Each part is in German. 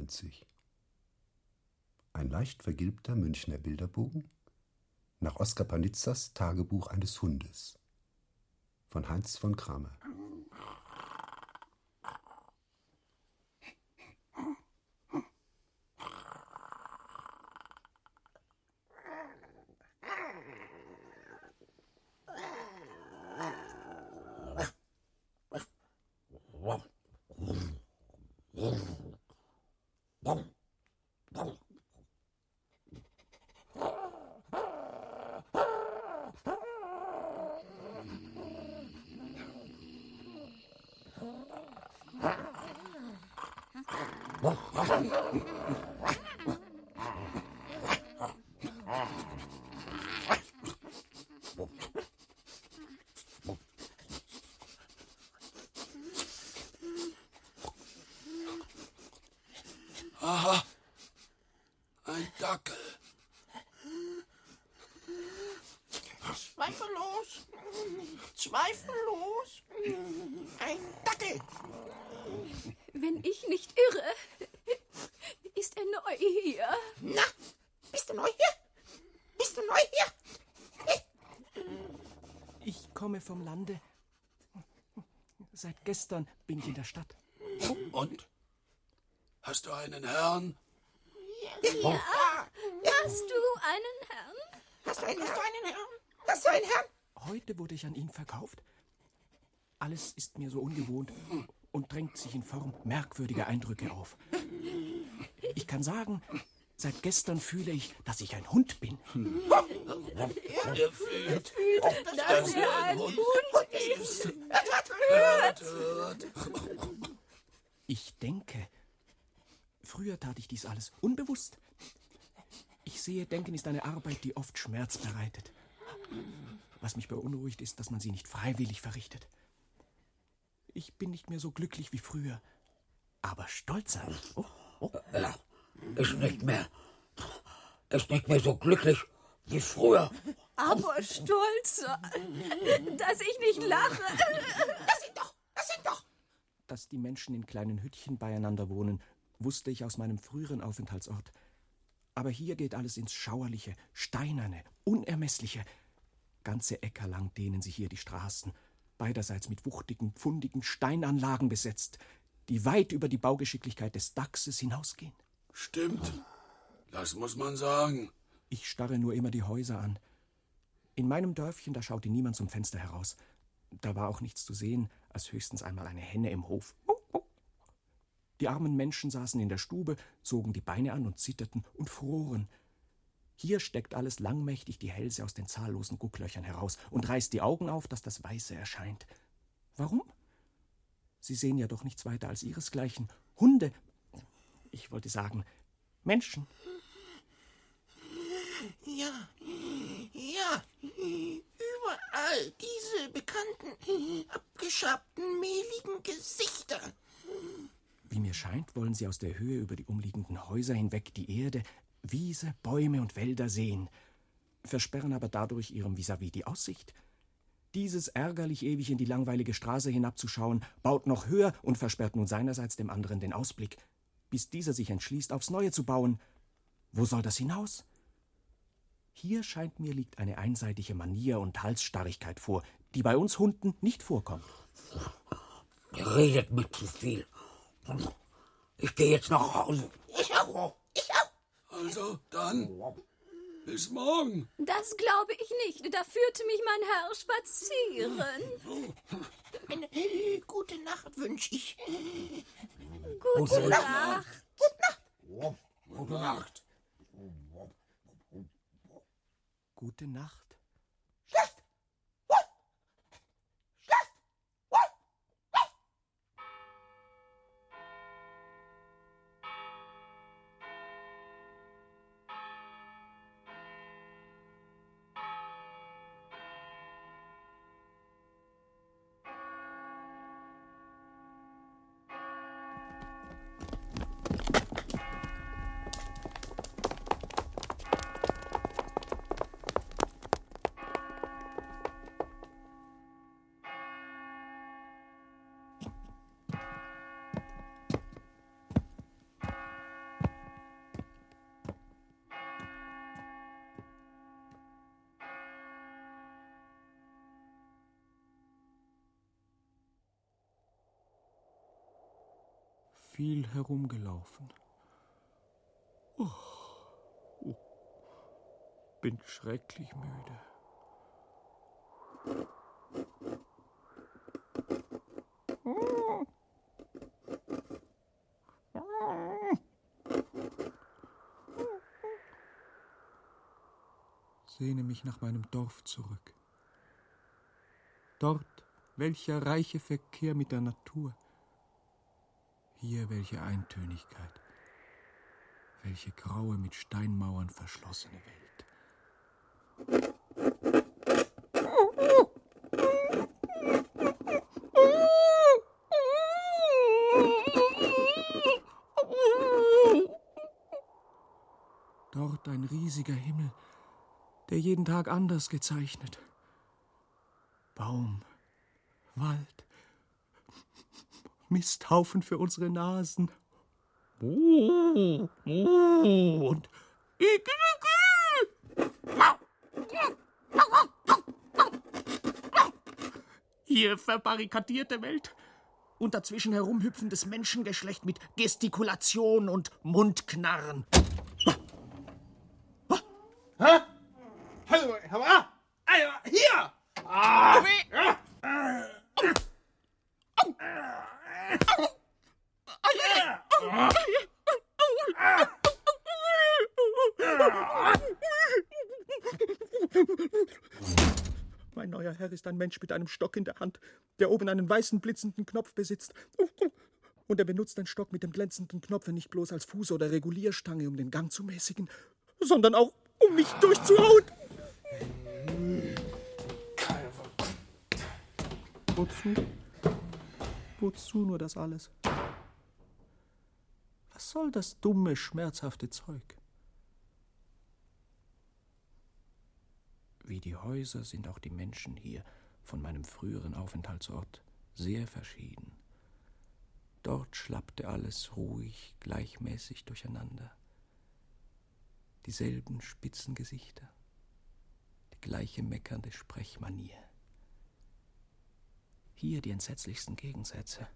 1892. Ein leicht vergilbter Münchner Bilderbogen nach Oskar Panitzers Tagebuch eines Hundes von Heinz von Kramer. Aha, ein Dackel. Zweifellos, zweifellos, ein Dackel. Wenn ich nicht irre, ist er neu hier. Na, bist du neu hier? Bist du neu hier? Ich komme vom Lande. Seit gestern bin ich in der Stadt. Und? Hast du einen Herrn? Ja. Hast du einen Herrn? Hast du einen, hast du einen Herrn? Hast du einen Herrn? Heute wurde ich an ihn verkauft. Alles ist mir so ungewohnt und drängt sich in Form merkwürdiger Eindrücke auf. Ich kann sagen, seit gestern fühle ich, dass ich ein Hund bin. Ihr fühlt, Dass er ein Hund ist. Ich denke. Früher tat ich dies alles unbewusst. Ich sehe, Denken ist eine Arbeit, die oft Schmerz bereitet. Was mich beunruhigt, ist, dass man sie nicht freiwillig verrichtet. Ich bin nicht mehr so glücklich wie früher, aber stolzer. Oh, oh. Ist nicht mehr. Ist nicht mehr so glücklich wie früher. Aber stolzer, dass ich nicht lache. Das sind doch, das sind doch. Dass die Menschen in kleinen Hüttchen beieinander wohnen, wusste ich aus meinem früheren Aufenthaltsort. Aber hier geht alles ins Schauerliche, Steinerne, Unermessliche. Ganze Äcker lang dehnen sich hier die Straßen, beiderseits mit wuchtigen, pfundigen Steinanlagen besetzt, die weit über die Baugeschicklichkeit des Dachses hinausgehen. Stimmt. Das muss man sagen. Ich starre nur immer die Häuser an. In meinem Dörfchen, da schaute niemand zum Fenster heraus. Da war auch nichts zu sehen, als höchstens einmal eine Henne im Hof. Die armen Menschen saßen in der Stube, zogen die Beine an und zitterten und froren. Hier steckt alles langmächtig die Hälse aus den zahllosen Gucklöchern heraus und reißt die Augen auf, dass das Weiße erscheint. Warum? Sie sehen ja doch nichts weiter als ihresgleichen. Hunde. Ich wollte sagen, Menschen. Ja, ja, überall diese bekannten, abgeschabten, mehligen Gesichter. Wie mir scheint, wollen sie aus der Höhe über die umliegenden Häuser hinweg die Erde, Wiese, Bäume und Wälder sehen, versperren aber dadurch ihrem Vis-à-vis die Aussicht. Dieses ärgerlich ewig in die langweilige Straße hinabzuschauen, baut noch höher und versperrt nun seinerseits dem anderen den Ausblick, bis dieser sich entschließt, aufs Neue zu bauen. Wo soll das hinaus? Hier scheint mir liegt eine einseitige Manier und Halsstarrigkeit vor, die bei uns Hunden nicht vorkommt. Ihr redet mit zu viel. Ich gehe jetzt nach Hause. Ich auch. Ich auch. Also, dann. Bis morgen. Das glaube ich nicht. Da führte mich mein Herr spazieren. Eine gute Nacht wünsche ich. Gute Nacht. Gute Nacht. Gute Nacht. Schlaft. Viel herumgelaufen. Oh, oh, bin schrecklich müde. Sehne mich nach meinem Dorf zurück. Dort welcher reiche Verkehr mit der Natur. Hier welche Eintönigkeit, welche graue, mit Steinmauern verschlossene Welt. Dort ein riesiger Himmel, der jeden Tag anders gezeichnet. Baum, Wald, Misthaufen für unsere Nasen. Oh, oh, und hier verbarrikadierte Welt und dazwischen herumhüpfendes Menschengeschlecht mit Gestikulation und Mundknarren. Hallo, Herr Hier! Ah. Mein neuer Herr ist ein Mensch mit einem Stock in der Hand, der oben einen weißen blitzenden Knopf besitzt. Und er benutzt den Stock mit dem glänzenden Knopf nicht bloß als Fuß- oder Regulierstange, um den Gang zu mäßigen, sondern auch, um mich durchzuhauen. Wozu? Wozu nur das alles? Was soll das dumme, schmerzhafte Zeug? Wie die Häuser sind auch die Menschen hier von meinem früheren Aufenthaltsort sehr verschieden. Dort schlappte alles ruhig, gleichmäßig durcheinander. Dieselben spitzen Gesichter, die gleiche meckernde Sprechmanier. Hier die entsetzlichsten Gegensätze.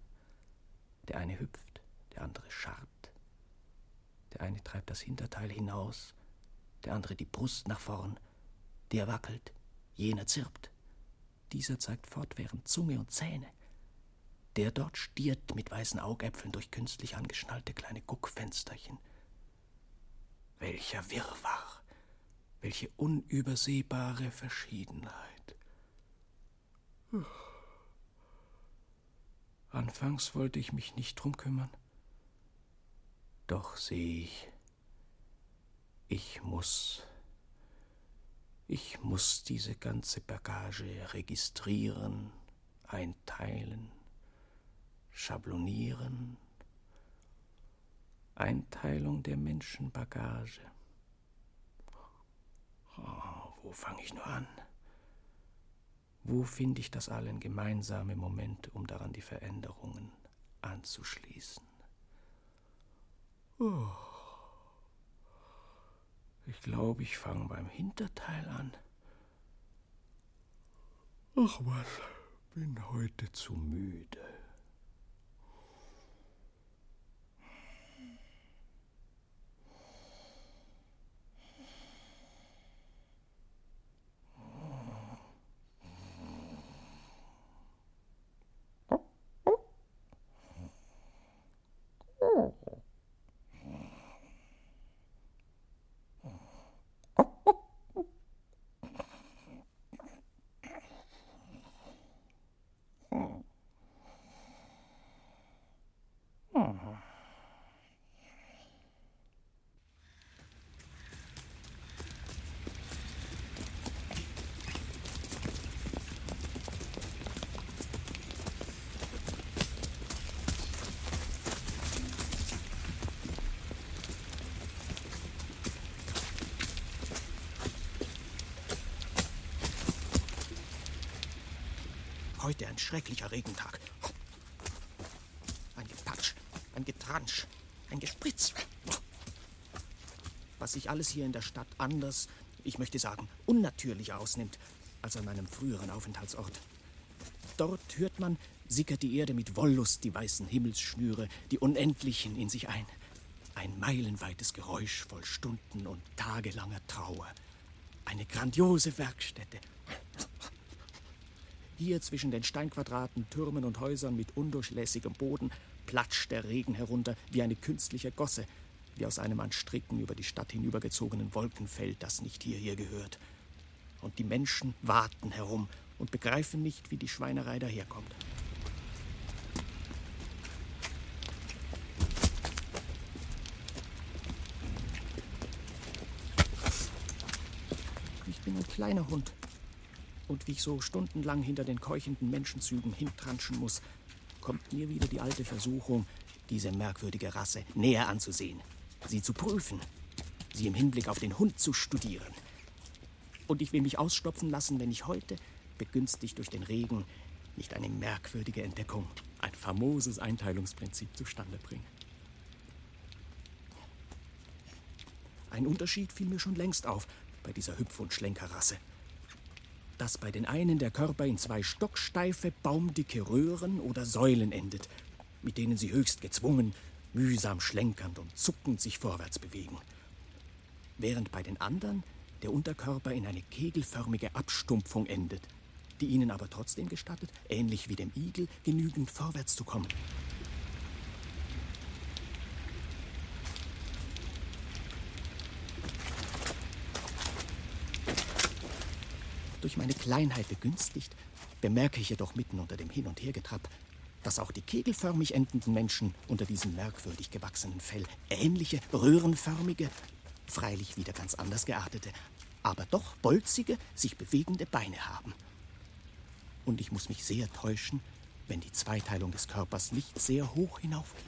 Der eine hüpft, der andere scharrt. Der eine treibt das Hinterteil hinaus, der andere die Brust nach vorn. Der wackelt, jener zirpt. Dieser zeigt fortwährend Zunge und Zähne. Der dort stiert mit weißen Augäpfeln durch künstlich angeschnallte kleine Guckfensterchen. Welcher Wirrwarr, welche unübersehbare Verschiedenheit. Anfangs wollte ich mich nicht drum kümmern. Doch sehe ich, ich muss, ich muss diese ganze Bagage registrieren, einteilen, schablonieren. Einteilung der Menschenbagage. Oh, wo fange ich nur an? Wo finde ich das allen gemeinsame Moment, um daran die Veränderungen anzuschließen? Oh. Ich glaube, ich fange beim Hinterteil an. Ach was, bin heute zu müde. Heute ein schrecklicher Regentag. Ein Gepatsch, ein Getransch, ein Gespritz. Was sich alles hier in der Stadt anders, ich möchte sagen, unnatürlich ausnimmt als an meinem früheren Aufenthaltsort. Dort hört man, sickert die Erde mit Wollust die weißen Himmelsschnüre, die Unendlichen in sich ein. Ein meilenweites Geräusch voll Stunden und tagelanger Trauer. Eine grandiose Werkstätte. Hier zwischen den Steinquadraten, Türmen und Häusern mit undurchlässigem Boden platscht der Regen herunter wie eine künstliche Gosse, wie aus einem an Stricken über die Stadt hinübergezogenen Wolkenfeld, das nicht hierher gehört. Und die Menschen warten herum und begreifen nicht, wie die Schweinerei daherkommt. Ich bin ein kleiner Hund. Und wie ich so stundenlang hinter den keuchenden Menschenzügen hintranschen muss, kommt mir wieder die alte Versuchung, diese merkwürdige Rasse näher anzusehen, sie zu prüfen, sie im Hinblick auf den Hund zu studieren. Und ich will mich ausstopfen lassen, wenn ich heute, begünstigt durch den Regen, nicht eine merkwürdige Entdeckung, ein famoses Einteilungsprinzip zustande bringe. Ein Unterschied fiel mir schon längst auf bei dieser Hüpf- und Schlenkerrasse. Dass bei den einen der Körper in zwei stocksteife, baumdicke Röhren oder Säulen endet, mit denen sie höchst gezwungen, mühsam schlenkernd und zuckend sich vorwärts bewegen. Während bei den anderen der Unterkörper in eine kegelförmige Abstumpfung endet, die ihnen aber trotzdem gestattet, ähnlich wie dem Igel, genügend vorwärts zu kommen. Durch meine Kleinheit begünstigt, bemerke ich jedoch mitten unter dem Hin- und Hergetrapp, dass auch die kegelförmig endenden Menschen unter diesem merkwürdig gewachsenen Fell ähnliche, röhrenförmige, freilich wieder ganz anders geartete, aber doch bolzige, sich bewegende Beine haben. Und ich muss mich sehr täuschen, wenn die Zweiteilung des Körpers nicht sehr hoch hinaufgeht.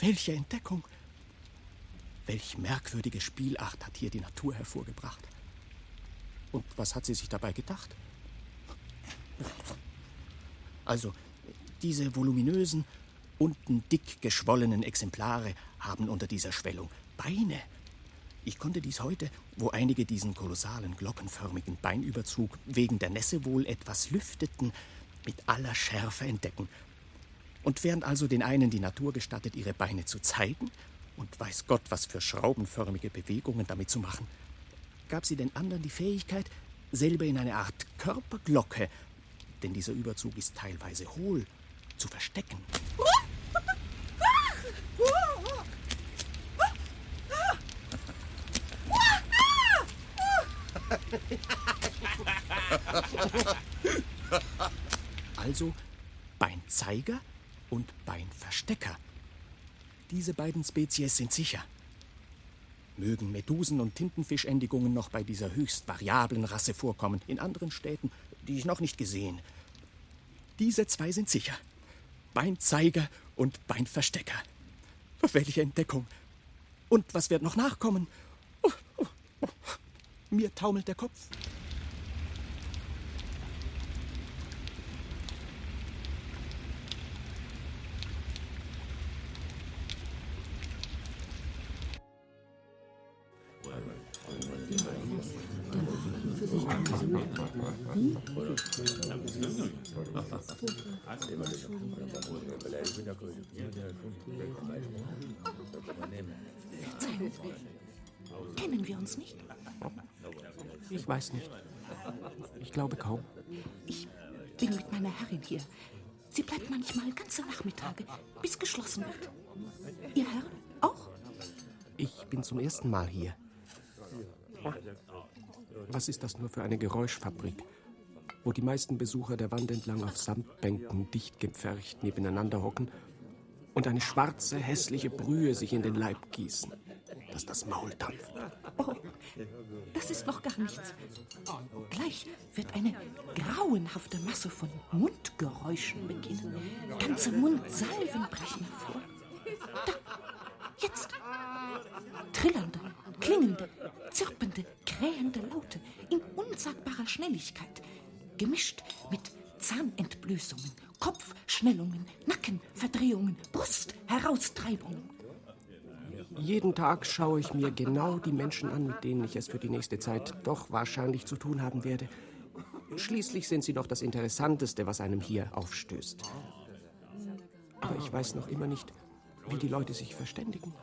Welche Entdeckung! Welch merkwürdige Spielart hat hier die Natur hervorgebracht. Und was hat sie sich dabei gedacht? Also, diese voluminösen, unten dick geschwollenen Exemplare haben unter dieser Schwellung Beine. Ich konnte dies heute, wo einige diesen kolossalen glockenförmigen Beinüberzug wegen der Nässe wohl etwas lüfteten, mit aller Schärfe entdecken. Und während also den einen die Natur gestattet, ihre Beine zu zeigen, und weiß Gott, was für schraubenförmige Bewegungen damit zu machen, gab sie den anderen die Fähigkeit, selber in eine Art Körperglocke, denn dieser Überzug ist teilweise hohl, zu verstecken. Also Beinzeiger und Beinverstecker. Diese beiden Spezies sind sicher. Mögen Medusen- und Tintenfischendigungen noch bei dieser höchst variablen Rasse vorkommen, in anderen Städten, die ich noch nicht gesehen. Diese zwei sind sicher. Beinzeiger und Beinverstecker. Welche Entdeckung! Und was wird noch nachkommen? Oh, oh, oh. Mir taumelt der Kopf. Kennen wir uns nicht? Ich weiß nicht. Ich glaube kaum. Ich bin mit meiner Herrin hier. Sie bleibt manchmal ganze Nachmittage, bis geschlossen wird. Ihr Herr auch? Ich bin zum ersten Mal hier. Was ist das nur für eine Geräuschfabrik, wo die meisten Besucher der Wand entlang auf Samtbänken dicht gepfercht nebeneinander hocken und eine schwarze, hässliche Brühe sich in den Leib gießen, dass das Maul dampft. Oh, das ist noch gar nichts. Gleich wird eine grauenhafte Masse von Mundgeräuschen beginnen. Ganze Mundsalven brechen hervor. Da, jetzt. Trillernde, klingende, zirpende, krähende Laute in unsagbarer Schnelligkeit, gemischt mit Zahnentblößungen, Kopfschnellungen, Nackenverdrehungen, Brustheraustreibungen. Jeden Tag schaue ich mir genau die Menschen an, mit denen ich es für die nächste Zeit doch wahrscheinlich zu tun haben werde. Schließlich sind sie doch das Interessanteste, was einem hier aufstößt. Aber ich weiß noch immer nicht, wie die Leute sich verständigen.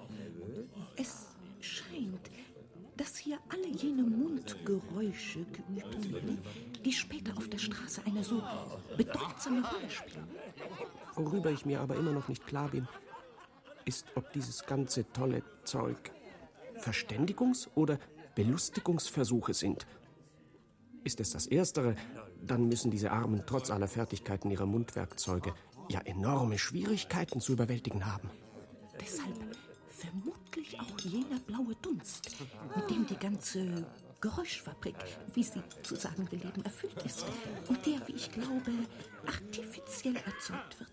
Dass hier alle jene Mundgeräusche geübt werden, die später auf der Straße eine so bedeutsame Rolle spielen. Worüber ich mir aber immer noch nicht klar bin, ist, ob dieses ganze tolle Zeug Verständigungs- oder Belustigungsversuche sind. Ist es das Erstere, dann müssen diese Armen trotz aller Fertigkeiten ihrer Mundwerkzeuge ja enorme Schwierigkeiten zu überwältigen haben. Deshalb vermutlich auch jener blaue Dunst, mit dem die ganze Geräuschfabrik, wie sie zu sagen beleben, erfüllt ist und der, wie ich glaube, artifiziell erzeugt wird.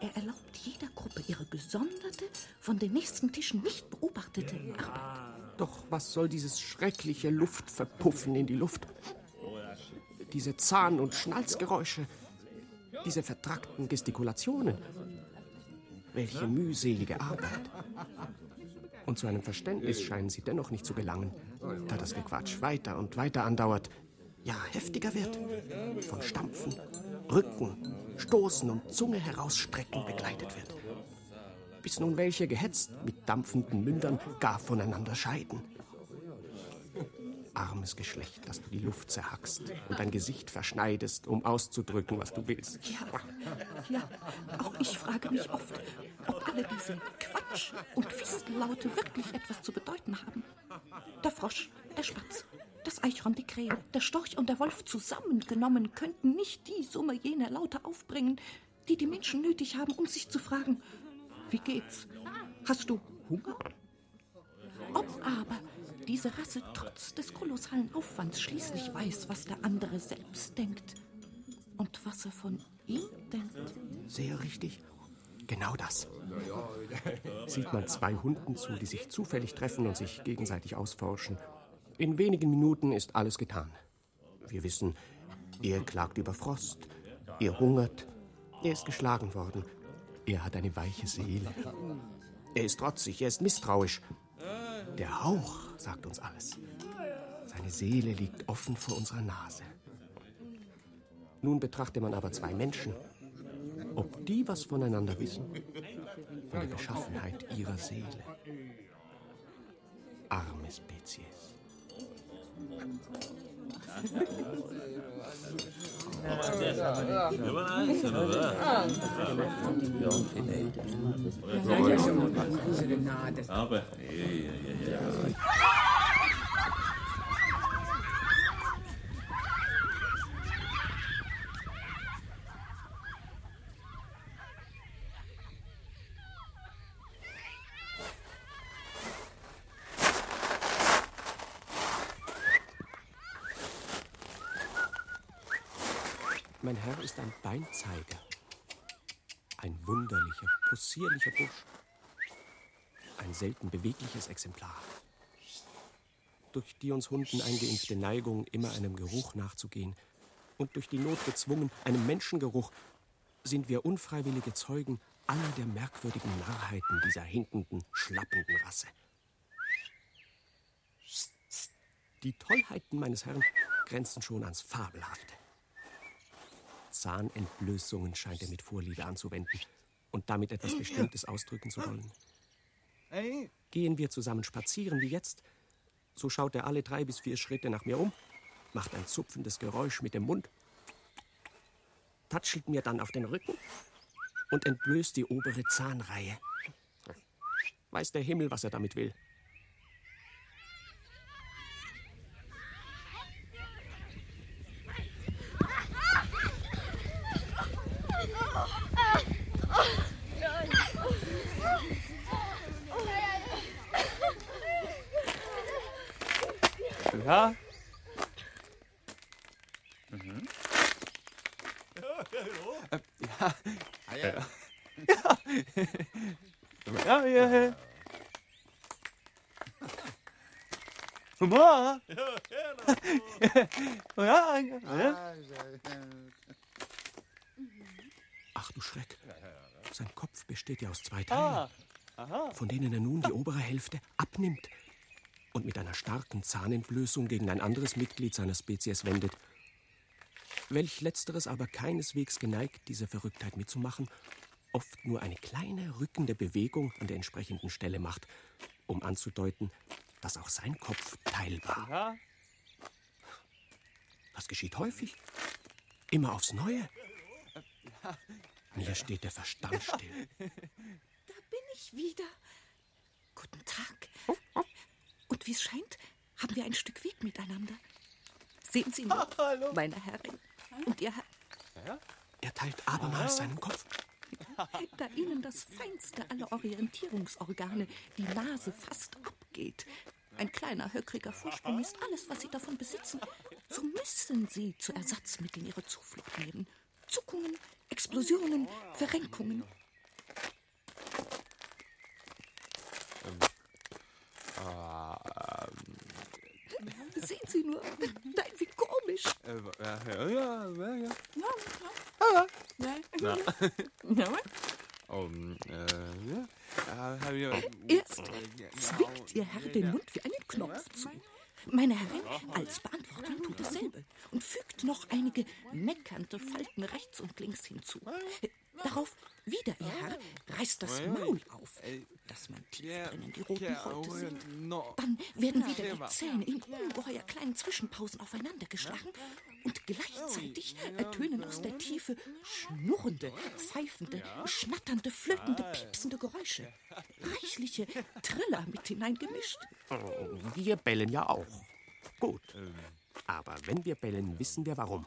Er erlaubt jeder Gruppe ihre gesonderte, von den nächsten Tischen nicht beobachtete Arbeit. Doch was soll dieses schreckliche Luftverpuffen in die Luft? Diese Zahn- und Schnalzgeräusche, diese vertrackten Gestikulationen. Welche mühselige Arbeit. Und zu einem Verständnis scheinen sie dennoch nicht zu gelangen, da das Gequatsch weiter und weiter andauert, ja heftiger wird. Von Stampfen, Rücken, Stoßen und Zunge herausstrecken begleitet wird. Bis nun welche gehetzt mit dampfenden Mündern gar voneinander scheiden. Armes Geschlecht, das du die Luft zerhackst und dein Gesicht verschneidest, um auszudrücken, was du willst. Ja, ja, auch ich frage mich oft, ob alle diese Quatsch- und Fistellaute wirklich etwas zu bedeuten haben. Der Frosch, der Spatz, das Eichhorn, die Krähe, der Storch und der Wolf zusammengenommen könnten nicht die Summe jener Laute aufbringen, die die Menschen nötig haben, um sich zu fragen, wie geht's? Hast du Hunger? Ob aber diese Rasse trotz des kolossalen Aufwands schließlich weiß, was der andere selbst denkt und was er von ihm denkt. Sehr richtig. Genau das. Sieht man zwei Hunden zu, die sich zufällig treffen und sich gegenseitig ausforschen. In wenigen Minuten ist alles getan. Wir wissen, er klagt über Frost, er hungert, er ist geschlagen worden, er hat eine weiche Seele. Er ist trotzig, er ist misstrauisch. Der Hauch sagt uns alles. Seine Seele liegt offen vor unserer Nase. Nun betrachte man aber zwei Menschen. Ob die was voneinander wissen? Von der Beschaffenheit ihrer Seele. Arme Spezies. Aber. Mein Herr ist ein Beinzeiger. Ein wunderlicher, possierlicher Busch. Ein selten bewegliches Exemplar. Durch die uns Hunden eingeimpfte Neigung, immer einem Geruch nachzugehen und durch die Not gezwungen, einem Menschengeruch, sind wir unfreiwillige Zeugen aller der merkwürdigen Narrheiten dieser hinkenden, schlappenden Rasse. Die Tollheiten meines Herrn grenzen schon ans Fabelhafte. Zahnentblößungen scheint er mit Vorliebe anzuwenden und damit etwas Bestimmtes ausdrücken zu wollen. Gehen wir zusammen spazieren wie jetzt, so schaut er alle drei bis vier Schritte nach mir um, macht ein zupfendes Geräusch mit dem Mund, tatschelt mir dann auf den Rücken und entblößt die obere Zahnreihe. Weiß der Himmel, was er damit will. Ja? Ja. Ja. Ja, ja, ja. Mama. ja, ja. Ach du Schreck. Sein Kopf besteht ja aus zwei Teilen, Ah, von denen er nun die obere Hälfte abnimmt und mit einer starken Zahnentblößung gegen ein anderes Mitglied seiner Spezies wendet. Welch letzteres aber keineswegs geneigt, diese Verrücktheit mitzumachen, oft nur eine kleine rückende Bewegung an der entsprechenden Stelle macht, um anzudeuten, dass auch sein Kopf teilbar. Ja. Das geschieht häufig. Immer aufs Neue. Mir steht der Verstand still. Da bin ich wieder. Guten Tag. Und wie es scheint, haben wir ein Stück Weg miteinander. Sehen Sie nur, meine Herrin und Ihr Herr, Er teilt abermals seinen Kopf. da Ihnen das feinste aller Orientierungsorgane, die Nase, fast abgeht. Ein kleiner, höckriger Vorsprung ist alles, was Sie davon besitzen. So müssen Sie zu Ersatzmitteln Ihre Zuflucht nehmen. Zuckungen, Explosionen, Verrenkungen. Sehen Sie nur, nein, wie komisch. Äh, ja, ja, ja, ja. Um, äh, ja. Ah, hab ich- Erst zwickt Ihr Herr den Mund wie einen Knopf zu. Meine Herrin als Beantwortung tut dasselbe und fügt noch einige meckernde Falten rechts und links hinzu. Darauf wieder Ihr Herr reißt das Maul auf, dass man tief drinnen die roten Häute sieht. No. Dann werden wieder die Zähne in ungeheuer kleinen Zwischenpausen aufeinander geschlagen und gleichzeitig ertönen aus der Tiefe schnurrende, pfeifende, schnatternde, flötende, piepsende Geräusche. Reichliche Triller mit hineingemischt. Wir bellen ja auch. Gut. Aber wenn wir bellen, wissen wir warum.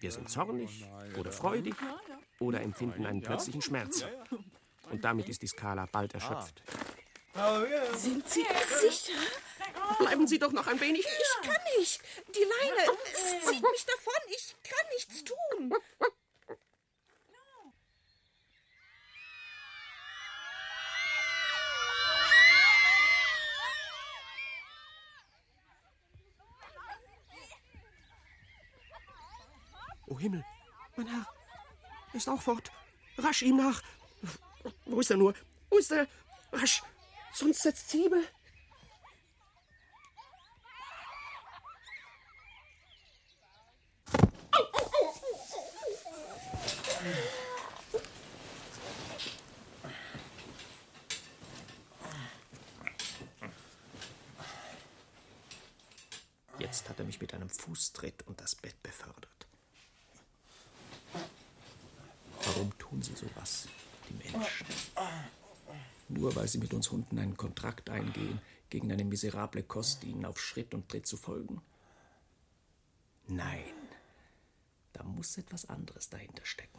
Wir sind zornig oder freudig oder empfinden einen plötzlichen Schmerz. Und damit ist die Skala bald erschöpft. Sind Sie sicher? Bleiben Sie doch noch ein wenig. Ich kann nicht. Die Leine, es zieht mich davon. Ich kann nichts tun. Oh Himmel, mein Herr ist auch fort. Rasch ihm nach. Wo ist er nur? Wo ist er? Rasch, sonst setzt Siebe. Jetzt hat er mich mit einem Fußtritt und das Bett befördert. Warum tun sie sowas, die Menschen? Nur weil sie mit uns Hunden einen Kontrakt eingehen, gegen eine miserable Kost ihnen auf Schritt und Tritt zu folgen? Nein, da muss etwas anderes dahinter stecken.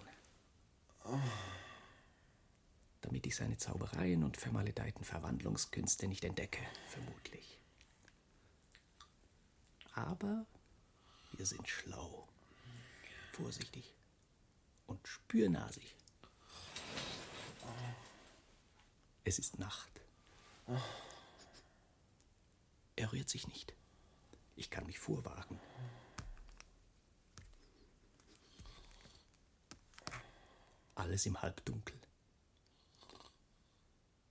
Damit ich seine Zaubereien und vermaledeiten Verwandlungskünste nicht entdecke, vermutlich. Aber wir sind schlau, vorsichtig und spürnasig. Es ist Nacht. Er rührt sich nicht. Ich kann mich vorwagen. Alles im Halbdunkel.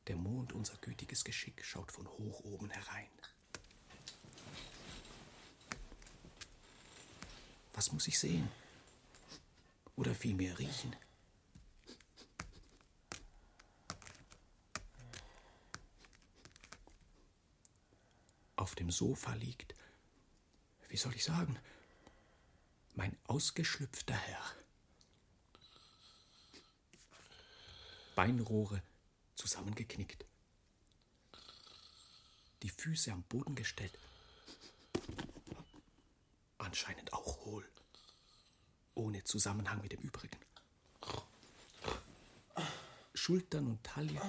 Der Mond, unser gütiges Geschick, schaut von hoch oben herein. Was muss ich sehen? Oder vielmehr riechen? Auf dem Sofa liegt, wie soll ich sagen, mein ausgeschlüpfter Herr. Beinrohre zusammengeknickt. Die Füße am Boden gestellt. Anscheinend auch hohl. Ohne Zusammenhang mit dem Übrigen. Schultern und Taille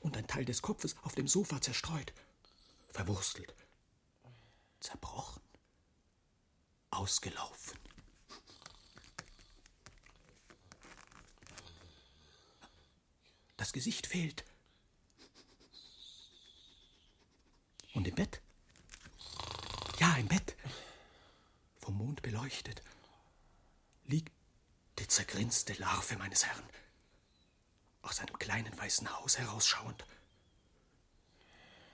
und ein Teil des Kopfes auf dem Sofa zerstreut. Verwurstelt. Zerbrochen. Ausgelaufen. Das Gesicht fehlt. Und im Bett? Ja, im Bett, vom Mond beleuchtet, liegt die zergrinste Larve meines Herrn, aus einem kleinen weißen Haus herausschauend.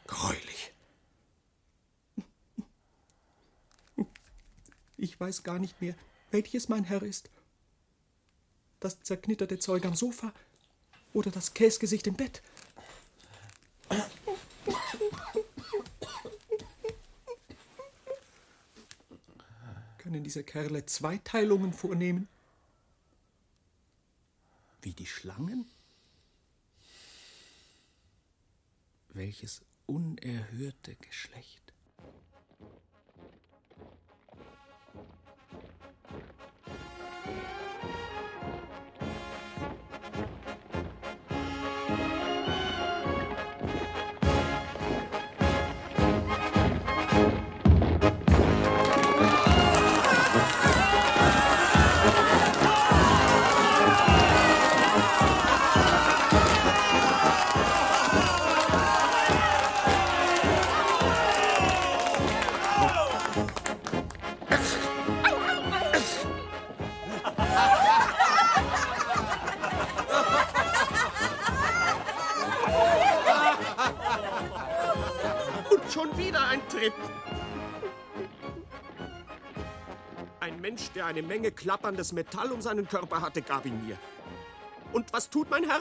Gräulich. Ich weiß gar nicht mehr, welches mein Herr ist. Das zerknitterte Zeug am Sofa oder das Käsgesicht im Bett. Können diese Kerle Zweiteilungen vornehmen? Wie die Schlangen? Welches unerhörte Geschlecht. Der eine Menge klapperndes Metall um seinen Körper hatte, gab ihn mir. Und was tut mein Herr?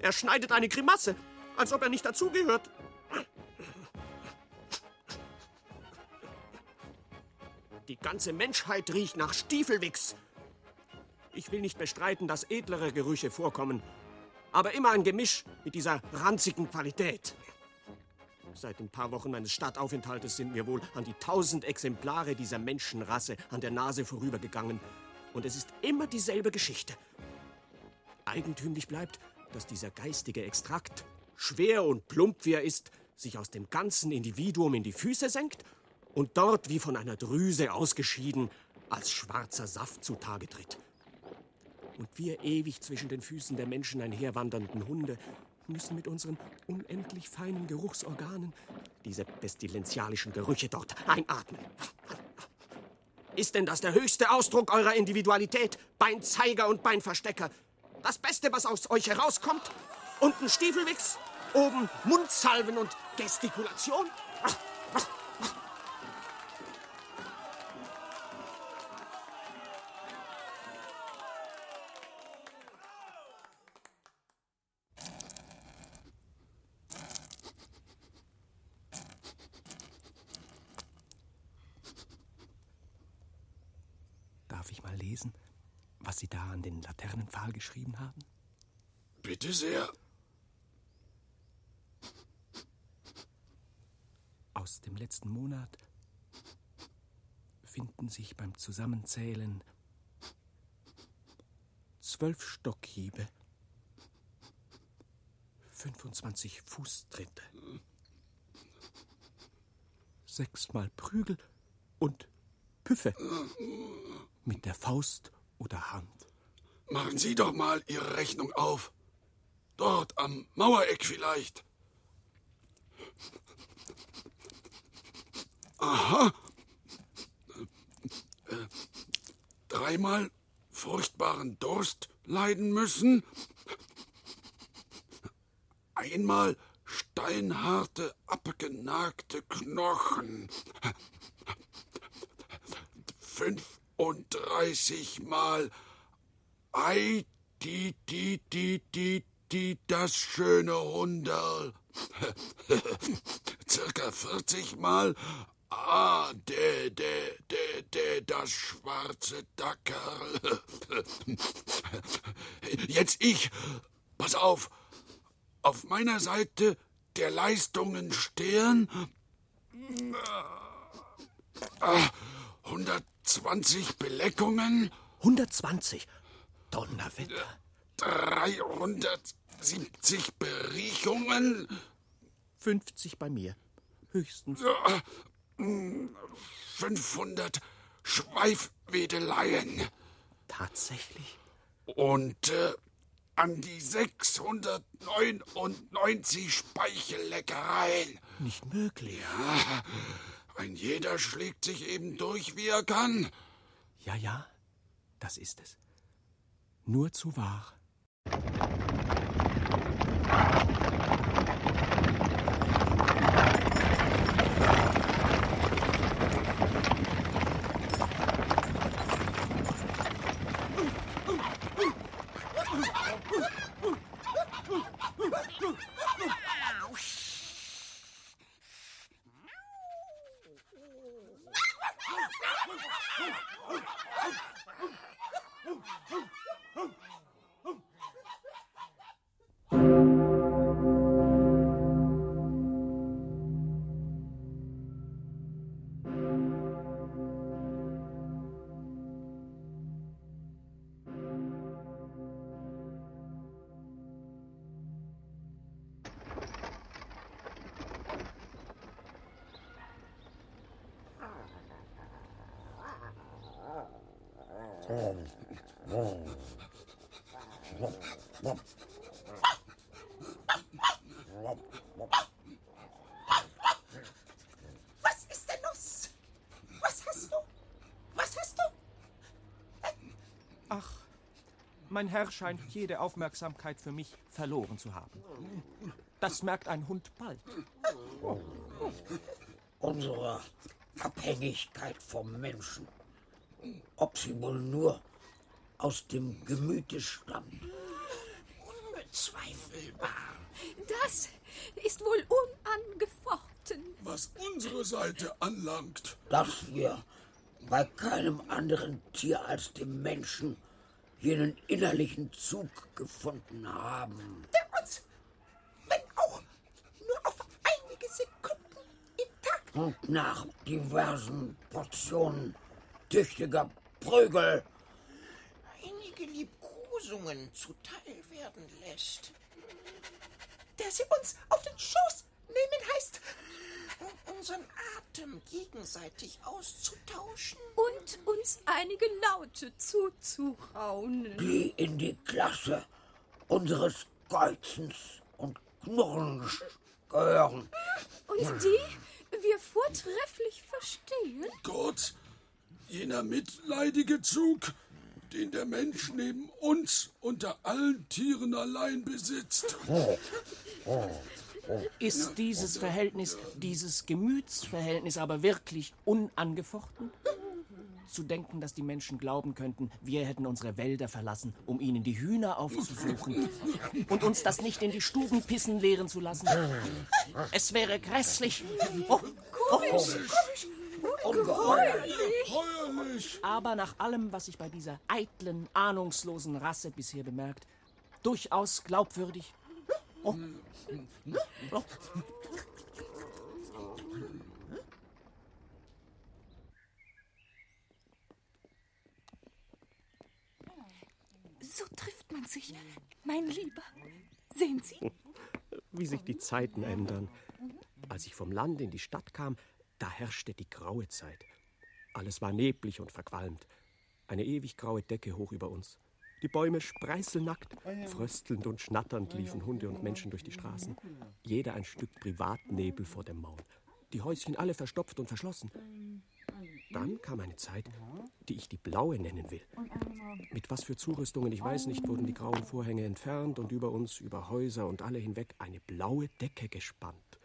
Er schneidet eine Grimasse, als ob er nicht dazugehört. Die ganze Menschheit riecht nach Stiefelwichs. Ich will nicht bestreiten, dass edlere Gerüche vorkommen, aber immer ein Gemisch mit dieser ranzigen Qualität. Seit ein paar Wochen meines Stadtaufenthaltes sind mir wohl an die tausend Exemplare dieser Menschenrasse an der Nase vorübergegangen. Und es ist immer dieselbe Geschichte. Eigentümlich bleibt, dass dieser geistige Extrakt, schwer und plump wie er ist, sich aus dem ganzen Individuum in die Füße senkt und dort wie von einer Drüse ausgeschieden als schwarzer Saft zutage tritt. Und wir ewig zwischen den Füßen der Menschen einherwandernden Hunde müssen mit unseren unendlich feinen Geruchsorganen diese pestilenzialischen Gerüche dort einatmen. Ist denn das der höchste Ausdruck eurer Individualität? Beinzeiger und Beinverstecker. Das Beste, was aus euch herauskommt? Unten Stiefelwichs, oben Mundsalven und Gestikulation? Darf ich mal lesen, was Sie da an den Laternenpfahl geschrieben haben? Bitte sehr. Aus dem letzten Monat finden sich beim Zusammenzählen zwölf Stockhiebe, 25 Fußtritte, sechsmal Prügel und Püffe mit der Faust oder Hand. Machen Sie doch mal Ihre Rechnung auf. Dort am Mauereck vielleicht. Aha. Äh, dreimal furchtbaren Durst leiden müssen. Einmal steinharte, abgenagte Knochen. 35 Mal Ei, die, die, die, die, die, das schöne Hunderl. Circa 40 Mal Ah, de, de, de, de, das schwarze Dackerl. Jetzt ich. Pass auf. Auf meiner Seite der Leistungen stehen. Ah, 120 Beleckungen. 120? Donnerwetter. 370 Beriechungen. 50 bei mir. Höchstens. 500 Schweifwedeleien. Tatsächlich? Und äh, an die 699 Speichelleckereien. Nicht möglich. Ja, Ein jeder schlägt sich eben durch, wie er kann. Ja, ja, das ist es. Nur zu wahr. Mein Herr scheint jede Aufmerksamkeit für mich verloren zu haben. Das merkt ein Hund bald. Unsere Abhängigkeit vom Menschen. Ob sie wohl nur aus dem Gemüte stammt. Unbezweifelbar. Das ist wohl unangefochten. Was unsere Seite anlangt, dass wir bei keinem anderen Tier als dem Menschen jenen innerlichen Zug gefunden haben. Der uns, wenn auch nur auf einige Sekunden im Tag Und nach diversen Portionen tüchtiger Prügel einige Liebkosungen zuteil werden lässt. der sie uns auf den Schoß nehmen heißt. Um unseren Atem gegenseitig auszutauschen. Und uns einige Laute zuzuraunen. die in die Klasse unseres Geizens und Knurrens gehören. Und die wir vortrefflich verstehen. Gott, jener mitleidige Zug, den der Mensch neben uns unter allen Tieren allein besitzt. Ist dieses Verhältnis, dieses Gemütsverhältnis aber wirklich unangefochten? Zu denken, dass die Menschen glauben könnten, wir hätten unsere Wälder verlassen, um ihnen die Hühner aufzusuchen und uns das nicht in die Stuben pissen lehren zu lassen. Es wäre grässlich. Oh, Ungeheuerlich! aber nach allem, was ich bei dieser eitlen, ahnungslosen Rasse bisher bemerkt, durchaus glaubwürdig. Oh. So trifft man sich, mein Lieber. Sehen Sie? Wie sich die Zeiten ändern. Als ich vom Land in die Stadt kam, da herrschte die graue Zeit. Alles war neblig und verqualmt. Eine ewig graue Decke hoch über uns. Die Bäume spreißelnackt, fröstelnd und schnatternd liefen Hunde und Menschen durch die Straßen. Jeder ein Stück Privatnebel vor dem Maul. Die Häuschen alle verstopft und verschlossen. Dann kam eine Zeit, die ich die blaue nennen will. Mit was für Zurüstungen, ich weiß nicht, wurden die grauen Vorhänge entfernt und über uns, über Häuser und alle hinweg eine blaue Decke gespannt.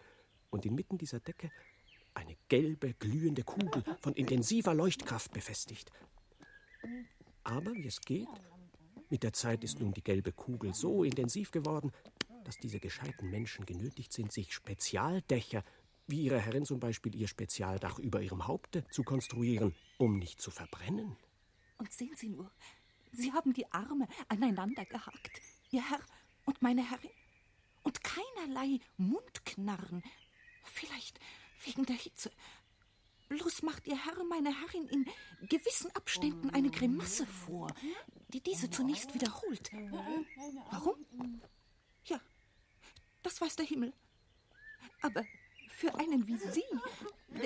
Und inmitten dieser Decke eine gelbe, glühende Kugel von intensiver Leuchtkraft befestigt. Aber wie es geht, mit der Zeit ist nun die gelbe Kugel so intensiv geworden, dass diese gescheiten Menschen genötigt sind, sich Spezialdächer, wie ihre Herrin zum Beispiel ihr Spezialdach über ihrem Haupte, zu konstruieren, um nicht zu verbrennen. Und sehen Sie nur, Sie haben die Arme aneinander gehakt, Ihr Herr und meine Herrin. Und keinerlei Mundknarren. Vielleicht wegen der Hitze. Bloß macht Ihr Herr meine Herrin in gewissen Abständen eine Grimasse vor, die diese zunächst wiederholt. Warum? Ja, das weiß der Himmel. Aber für einen wie Sie,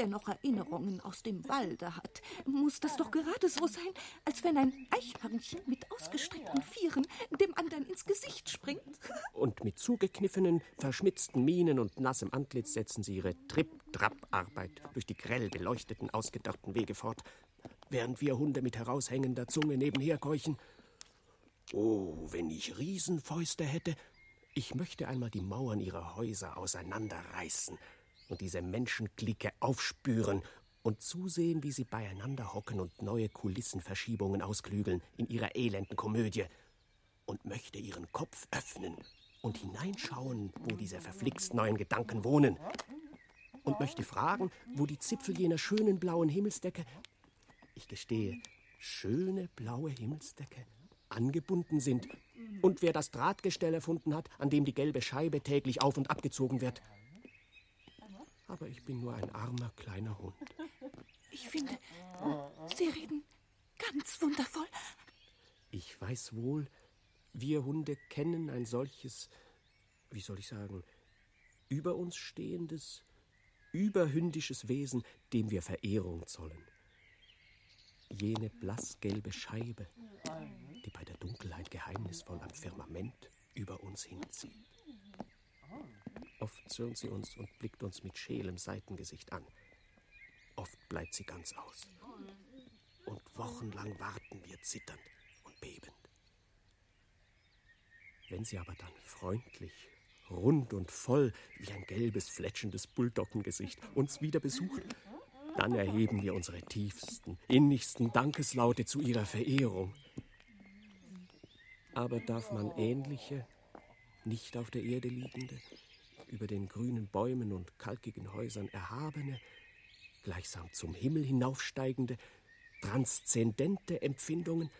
der noch Erinnerung Erzählungen aus dem Walde hat, muss das doch gerade so sein, als wenn ein Eichhörnchen mit ausgestreckten Vieren dem anderen ins Gesicht springt. Und mit zugekniffenen, verschmitzten Mienen und nassem Antlitz setzen sie ihre Trip-Trap-Arbeit durch die grell beleuchteten, ausgedörrten Wege fort, während wir Hunde mit heraushängender Zunge nebenher keuchen. Oh, wenn ich Riesenfäuste hätte, ich möchte einmal die Mauern ihrer Häuser auseinanderreißen und diese Menschenklicke aufspüren und zusehen, wie sie beieinander hocken und neue Kulissenverschiebungen ausklügeln in ihrer elenden Komödie und möchte ihren Kopf öffnen und hineinschauen, wo diese verflixt neuen Gedanken wohnen und möchte fragen, wo die Zipfel jener schönen blauen Himmelsdecke, ich gestehe, schöne blaue Himmelsdecke, angebunden sind und wer das Drahtgestell erfunden hat, an dem die gelbe Scheibe täglich auf und abgezogen wird. Aber ich bin nur ein armer kleiner Hund. Ich finde, Sie reden ganz wundervoll. Ich weiß wohl, wir Hunde kennen ein solches, wie soll ich sagen, über uns stehendes, überhündisches Wesen, dem wir Verehrung zollen. Jene blassgelbe Scheibe, die bei der Dunkelheit geheimnisvoll am Firmament über uns hinzieht. Oft zürnt sie uns und blickt uns mit schälem Seitengesicht an. Oft bleibt sie ganz aus. Und wochenlang warten wir zitternd und bebend. Wenn sie aber dann freundlich, rund und voll wie ein gelbes, fletschendes Bulldoggengesicht uns wieder besucht, dann erheben wir unsere tiefsten, innigsten Dankeslaute zu ihrer Verehrung. Aber darf man ähnliche, nicht auf der Erde liegende, über den grünen Bäumen und kalkigen Häusern erhabene, gleichsam zum Himmel hinaufsteigende, transzendente Empfindungen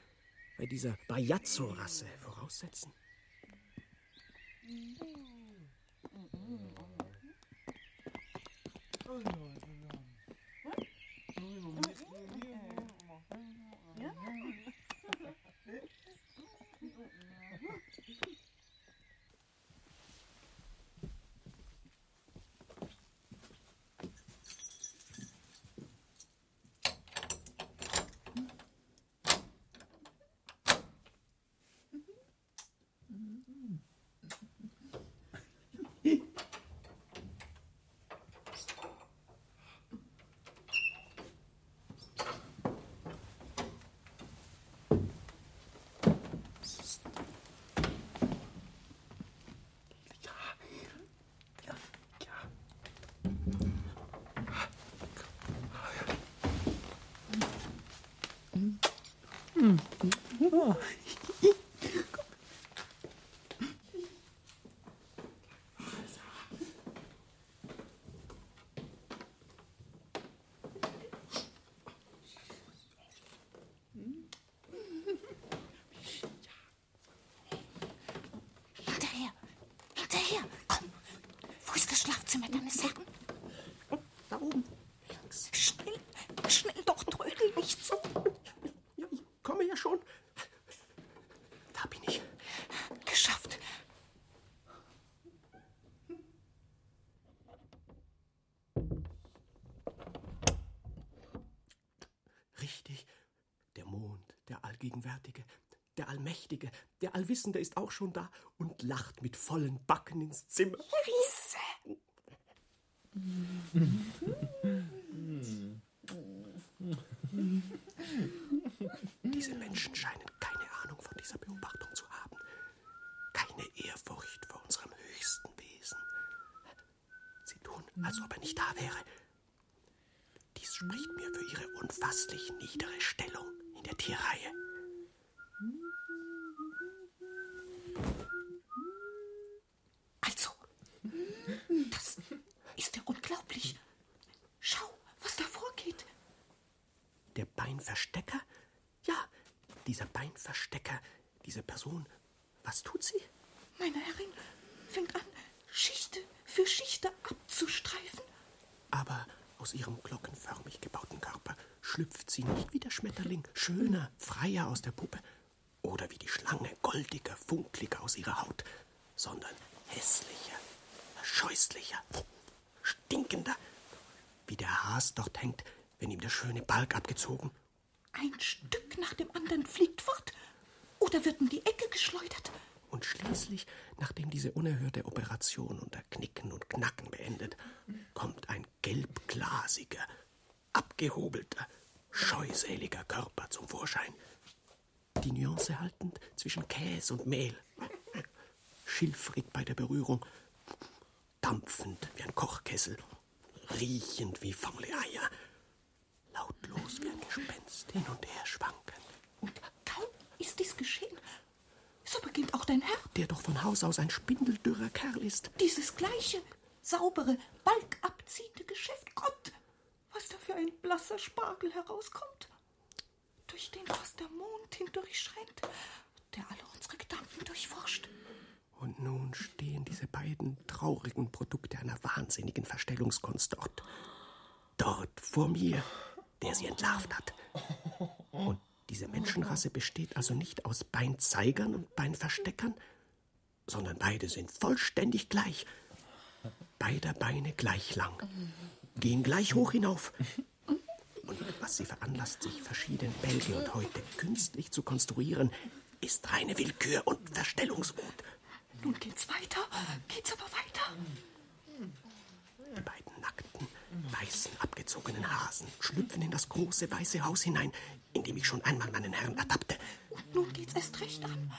bei dieser Bajazzo-Rasse voraussetzen? Hinterher, hinterher, komm. Wo ist das Schlafzimmer deines Herrn? Da oben. Schnell, schnell doch, trödel nicht so. Ja, ich komme ja schon. Da bin ich. Geschafft. Richtig. Der Mond, der Allgegenwärtige, der Allmächtige, der Allwissende ist auch schon da und lacht mit vollen Backen ins Zimmer. Riese. Diese Menschen scheinen keine Ahnung von dieser Beobachtung zu haben. Keine Ehrfurcht vor unserem höchsten Wesen. Sie tun, als ob er nicht da wäre. Dies spricht mir für ihre unfasslich niedere Stellung in der Tierreihe. Also, das ist ja unglaublich. Schau, was da vorgeht. Der Beinverstecker? Ja, dieser Beinverstecker, diese Person, was tut sie? Meine Herrin fängt an, Schichte für Schichte abzustreifen. Aber aus ihrem glockenförmig gebauten Körper schlüpft sie nicht wie der Schmetterling, schöner, freier aus der Puppe oder wie die Schlange, goldiger, funkliger aus ihrer Haut, sondern hässlicher, scheußlicher, stinkender, wie der Has dort hängt, wenn ihm der schöne Balg abgezogen. Ein Stück nach dem anderen fliegt fort oder wird in die Ecke geschleudert. Und schließlich, nachdem diese unerhörte Operation unter Knicken und Knacken beendet, kommt ein gelbglasiger, abgehobelter, scheuseliger Körper zum Vorschein. Die Nuance haltend und Mehl. Schilfrig bei der Berührung, dampfend wie ein Kochkessel, riechend wie faule Eier, lautlos wie ein Gespenst hin und her schwankend. Und kaum ist dies geschehen, so beginnt auch dein Herr, Der doch von Haus aus ein spindeldürrer Kerl ist. dieses gleiche, saubere, balgabziehende Geschäft. Gott, was da für ein blasser Spargel herauskommt, durch den fast der Mond hindurchscheint, der alle unsere Gedanken durchforscht. Und nun stehen diese beiden traurigen Produkte einer wahnsinnigen Verstellungskunst dort. Dort vor mir, der sie entlarvt hat. Und diese Menschenrasse besteht also nicht aus Beinzeigern und Beinversteckern, sondern beide sind vollständig gleich. Beider Beine gleich lang, gehen gleich hoch hinauf. Und was sie veranlasst, sich verschiedene Bälge und Häute künstlich zu konstruieren, ist reine Willkür und Verstellungswut. Nun geht's weiter, geht's aber weiter. Die beiden nackten, weißen, abgezogenen Hasen schlüpfen in das große weiße Haus hinein, in dem ich schon einmal meinen Herrn ertappte. Und nun geht's erst recht an.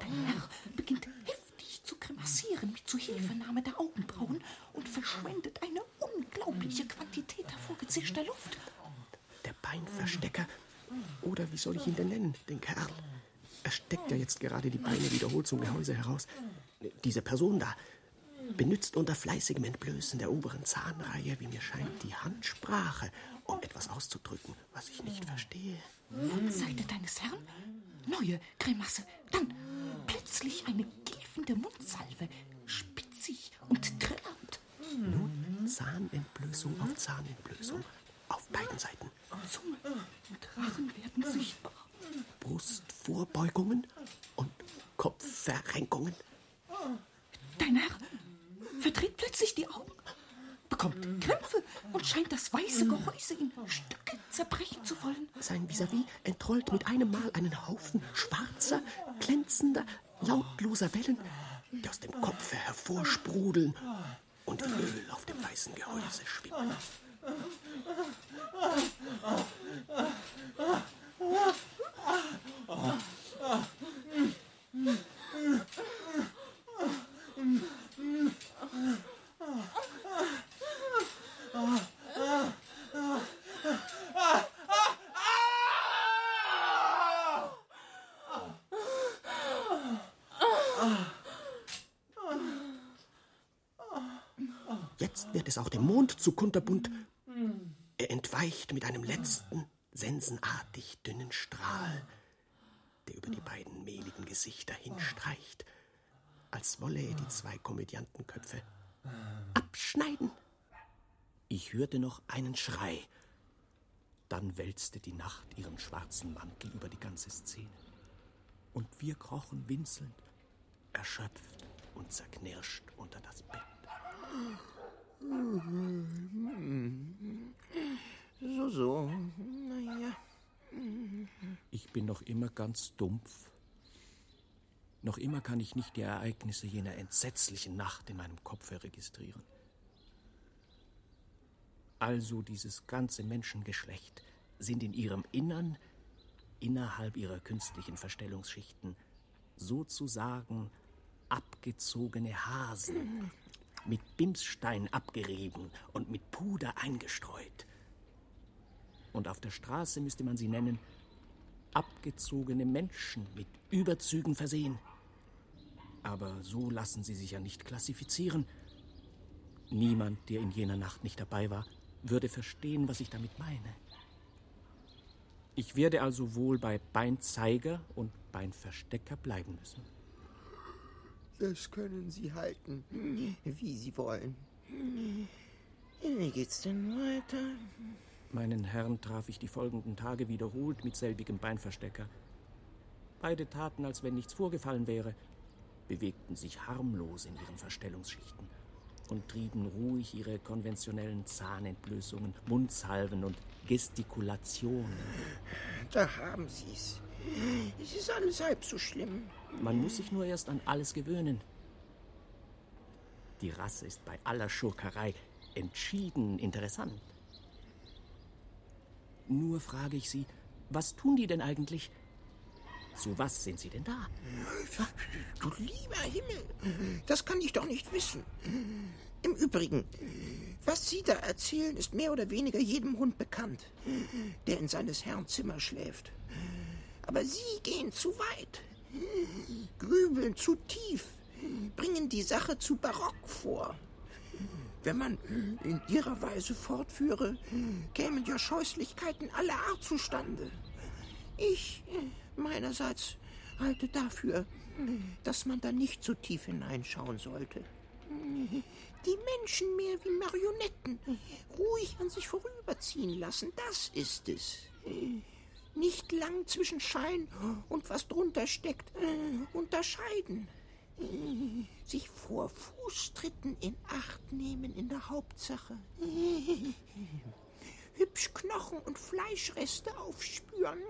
Dein Herr beginnt heftig zu grimassieren mit Zuhilfenahme der Augenbrauen und verschwendet eine unglaubliche Quantität hervorgezischter Luft. Der Beinverstecker, oder wie soll ich ihn denn nennen, den Kerl? Er steckt ja jetzt gerade die Beine wiederholt zum Gehäuse heraus. Diese Person da benützt unter fleißigem Entblößen der oberen Zahnreihe, wie mir scheint, die Handsprache, um etwas auszudrücken, was ich nicht verstehe. Von Seite deines Herrn neue Grimasse, dann plötzlich eine giefende Mundsalve, spitzig und trillernd. Nun Zahnentblößung auf Zahnentblößung, auf beiden Seiten. Zunge und Rachen werden sichtbar. Brustvorbeugungen und Kopfverrenkungen. Dein Herr verdreht plötzlich die Augen, bekommt Krämpfe und scheint das weiße Gehäuse in Stücke zerbrechen zu wollen. Sein Vis-à-vis entrollt mit einem Mal einen Haufen schwarzer, glänzender, lautloser Wellen, die aus dem Kopfe hervorsprudeln und wie Öl auf dem weißen Gehäuse schwimmen. Jetzt wird es auch dem Mond zu kunterbunt. Er entweicht mit einem letzten, sensenartig dünnen Strahl, der über die beiden mehligen Gesichter hinstreicht, als wolle er die zwei Komödiantenköpfe abschneiden. Ich hörte noch einen Schrei. Dann wälzte die Nacht ihren schwarzen Mantel über die ganze Szene. Und wir krochen winselnd, erschöpft und zerknirscht unter das Bett. So, so. Naja. Ich bin noch immer ganz dumpf. Noch immer kann ich nicht die Ereignisse jener entsetzlichen Nacht in meinem Kopfe registrieren. Also dieses ganze Menschengeschlecht sind in ihrem Innern, innerhalb ihrer künstlichen Verstellungsschichten, sozusagen abgezogene Hasen, mit Bimsstein abgerieben und mit Puder eingestreut. Und auf der Straße müsste man sie nennen abgezogene Menschen mit Überzügen versehen. Aber so lassen sie sich ja nicht klassifizieren. Niemand, der in jener Nacht nicht dabei war, würde verstehen, was ich damit meine. Ich werde also wohl bei Beinzeiger und Beinverstecker bleiben müssen. Das können Sie halten, wie Sie wollen. Wie geht's denn weiter? Meinen Herrn traf ich die folgenden Tage wiederholt mit selbigem Beinverstecker. Beide taten, als wenn nichts vorgefallen wäre, bewegten sich harmlos in ihren Verstellungsschichten. und trieben ruhig ihre konventionellen Zahnentblößungen, Mundsalven und Gestikulationen. Da haben Sie's. Es ist alles halb so schlimm. Man muss sich nur erst an alles gewöhnen. Die Rasse ist bei aller Schurkerei entschieden interessant. Nur frage ich Sie, was tun die denn eigentlich? Zu was sind sie denn da? Du lieber Himmel, das kann ich doch nicht wissen. Im Übrigen, was Sie da erzählen, ist mehr oder weniger jedem Hund bekannt, der in seines Herrn Zimmer schläft. Aber Sie gehen zu weit, grübeln zu tief, bringen die Sache zu barock vor. Wenn man in ihrer Weise fortführe, kämen ja Scheußlichkeiten aller Art zustande. Ich meinerseits halte dafür, dass man da nicht so tief hineinschauen sollte. Die Menschen mehr wie Marionetten ruhig an sich vorüberziehen lassen, das ist es. Nicht lang zwischen Schein und was drunter steckt unterscheiden. Sich vor Fußtritten in Acht nehmen in der Hauptsache. Hübsch Knochen und Fleischreste aufspüren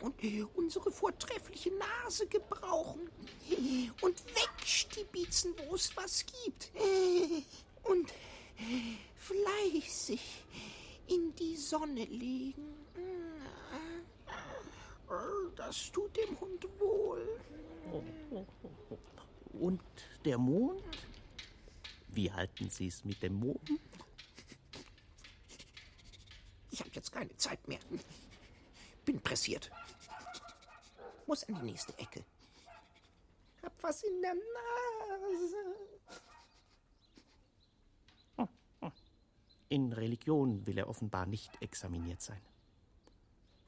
und unsere vortreffliche Nase gebrauchen und wegstibitzen, wo es was gibt und fleißig in die Sonne legen. Das tut dem Hund wohl. Und der Mond? Wie halten Sie es mit dem Mond? Ich habe jetzt keine Zeit mehr. Bin pressiert. Muss an die nächste Ecke. Hab was in der Nase. In Religion will er offenbar nicht examiniert sein.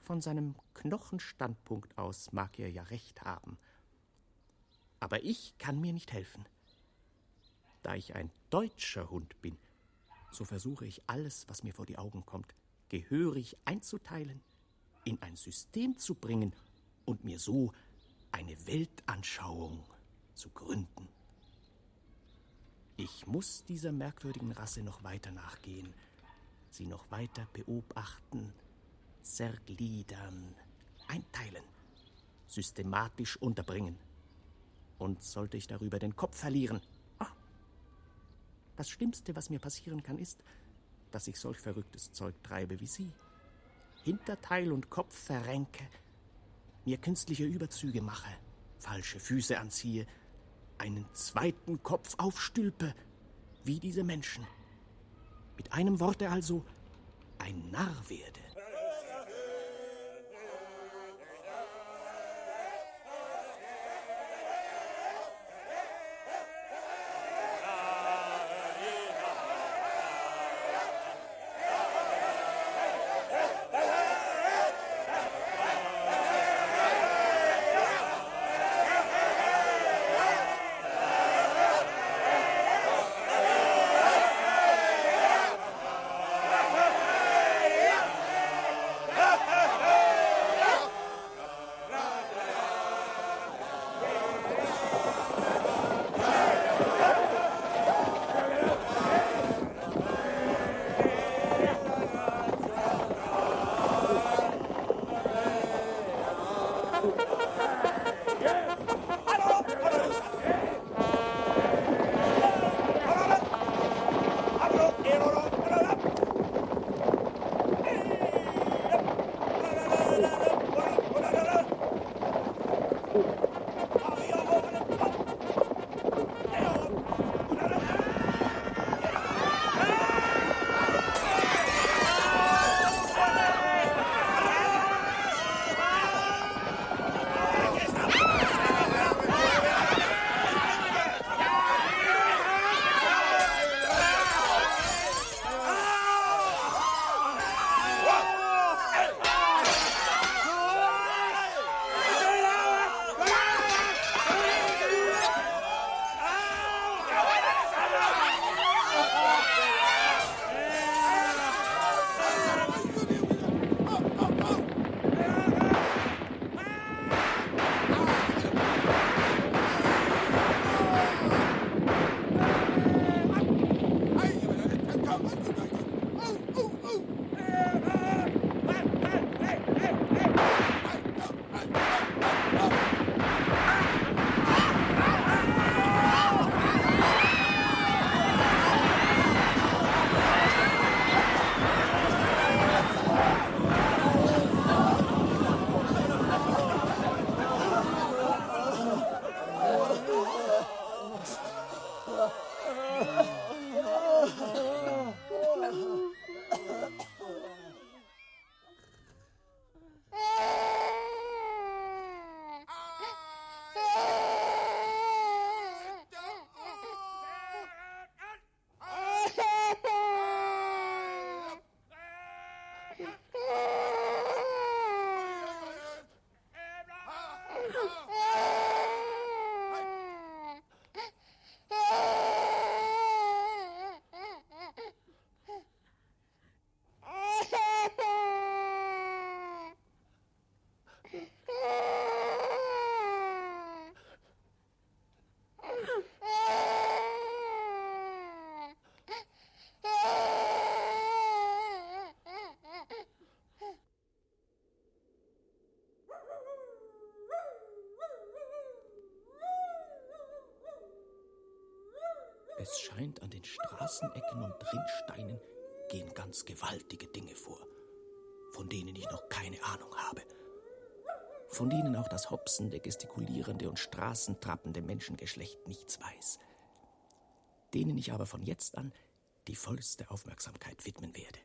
Von seinem Knochenstandpunkt aus mag er ja recht haben. Aber ich kann mir nicht helfen. Da ich ein deutscher Hund bin, so versuche ich alles, was mir vor die Augen kommt, gehörig einzuteilen, in ein System zu bringen und mir so eine Weltanschauung zu gründen. Ich muss dieser merkwürdigen Rasse noch weiter nachgehen, sie noch weiter beobachten, zergliedern, einteilen, systematisch unterbringen. Und sollte ich darüber den Kopf verlieren, ah, das Schlimmste, was mir passieren kann, ist, dass ich solch verrücktes Zeug treibe wie Sie. Hinterteil und Kopf verrenke, mir künstliche Überzüge mache, falsche Füße anziehe, einen zweiten Kopf aufstülpe, wie diese Menschen. Mit einem Worte also ein Narr werde. Scheint, an den Straßenecken und Rinnsteinen gehen ganz gewaltige Dinge vor, von denen ich noch keine Ahnung habe. Von denen auch das hopsende, gestikulierende und straßentrappende Menschengeschlecht nichts weiß. Denen ich aber von jetzt an die vollste Aufmerksamkeit widmen werde.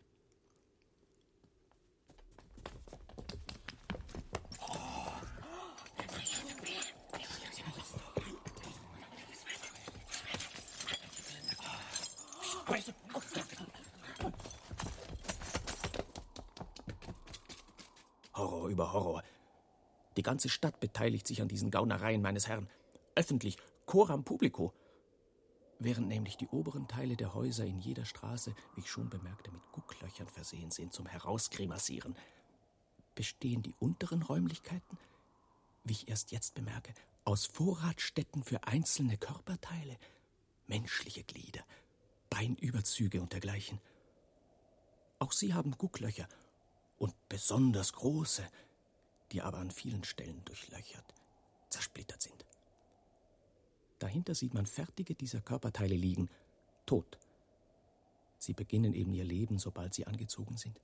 Horror über Horror. Die ganze Stadt beteiligt sich an diesen Gaunereien meines Herrn. Öffentlich, coram publico. Während nämlich die oberen Teile der Häuser in jeder Straße, wie ich schon bemerkte, mit Gucklöchern versehen sind zum Herausgrimassieren, bestehen die unteren Räumlichkeiten, wie ich erst jetzt bemerke, aus Vorratstätten für einzelne Körperteile, menschliche Glieder, Beinüberzüge und dergleichen. Auch sie haben Gucklöcher und besonders große, die aber an vielen Stellen durchlöchert, zersplittert sind. Dahinter sieht man fertige dieser Körperteile liegen, tot. Sie beginnen eben ihr Leben, sobald sie angezogen sind.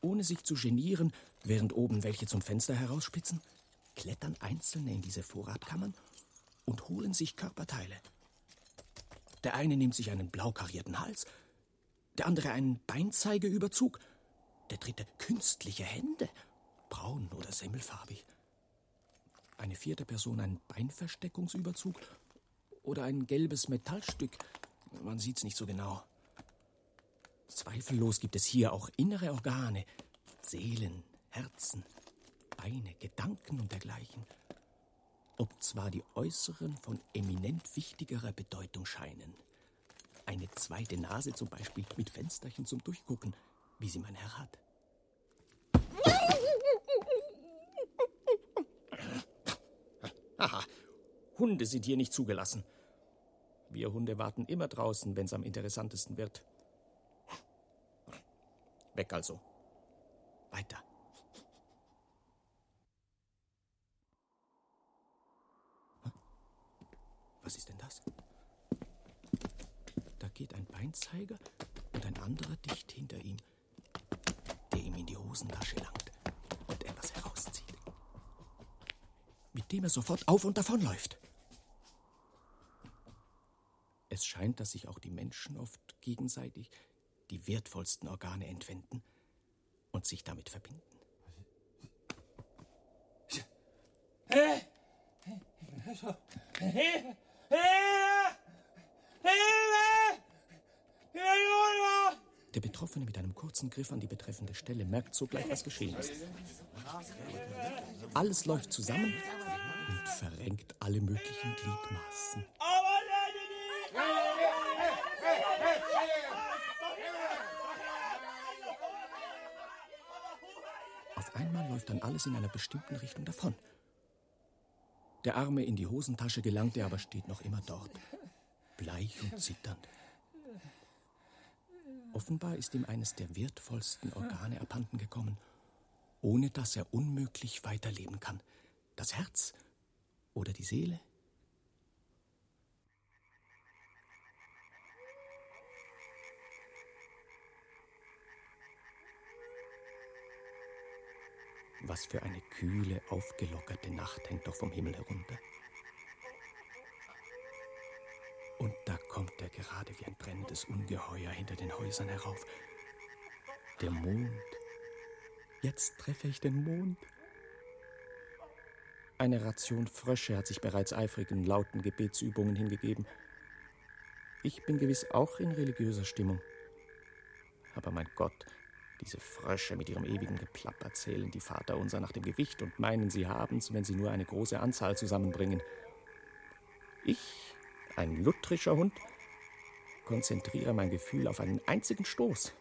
Ohne sich zu genieren, während oben welche zum Fenster herausspitzen, klettern Einzelne in diese Vorratkammern und holen sich Körperteile. Der eine nimmt sich einen blau karierten Hals, der andere einen Beinzeigeüberzug, der dritte künstliche Hände, braun oder semmelfarbig. Eine vierte Person einen Beinversteckungsüberzug oder ein gelbes Metallstück. Man sieht's nicht so genau. Zweifellos gibt es hier auch innere Organe, Seelen, Herzen, Beine, Gedanken und dergleichen. Ob zwar die äußeren von eminent wichtigerer Bedeutung scheinen. Eine zweite Nase zum Beispiel mit Fensterchen zum Durchgucken, wie sie mein Herr hat. Aha, Hunde sind hier nicht zugelassen. Wir Hunde warten immer draußen, wenn's am interessantesten wird. Weg also. Weiter. Was ist denn das? Da geht ein Beinzeiger und ein anderer dicht hinter ihm, der ihm in die Hosentasche langt und etwas herauszieht. Mit dem er sofort auf und davonläuft. Es scheint, dass sich auch die Menschen oft gegenseitig die wertvollsten Organe entwenden und sich damit verbinden. Der Betroffene mit einem kurzen Griff an die betreffende Stelle merkt sogleich, was geschehen ist. Alles läuft zusammen und verrenkt alle möglichen Gliedmaßen. Auf einmal läuft dann alles in einer bestimmten Richtung davon. Der Arme in die Hosentasche gelangt, er aber steht noch immer dort, bleich und zitternd. Offenbar ist ihm eines der wertvollsten Organe abhanden gekommen, ohne dass er unmöglich weiterleben kann. Das Herz oder die Seele? Was für eine kühle, aufgelockerte Nacht hängt doch vom Himmel herunter. Und da kommt er gerade wie ein brennendes Ungeheuer hinter den Häusern herauf. Der Mond. Jetzt treffe ich den Mond. Eine Ration Frösche hat sich bereits eifrigen, lauten Gebetsübungen hingegeben. Ich bin gewiss auch in religiöser Stimmung. Aber mein Gott, diese Frösche mit ihrem ewigen Geplapper zählen die Vaterunser nach dem Gewicht und meinen, sie haben's, wenn sie nur eine große Anzahl zusammenbringen. Ich, ein lutherischer Hund, konzentriere mein Gefühl auf einen einzigen Stoß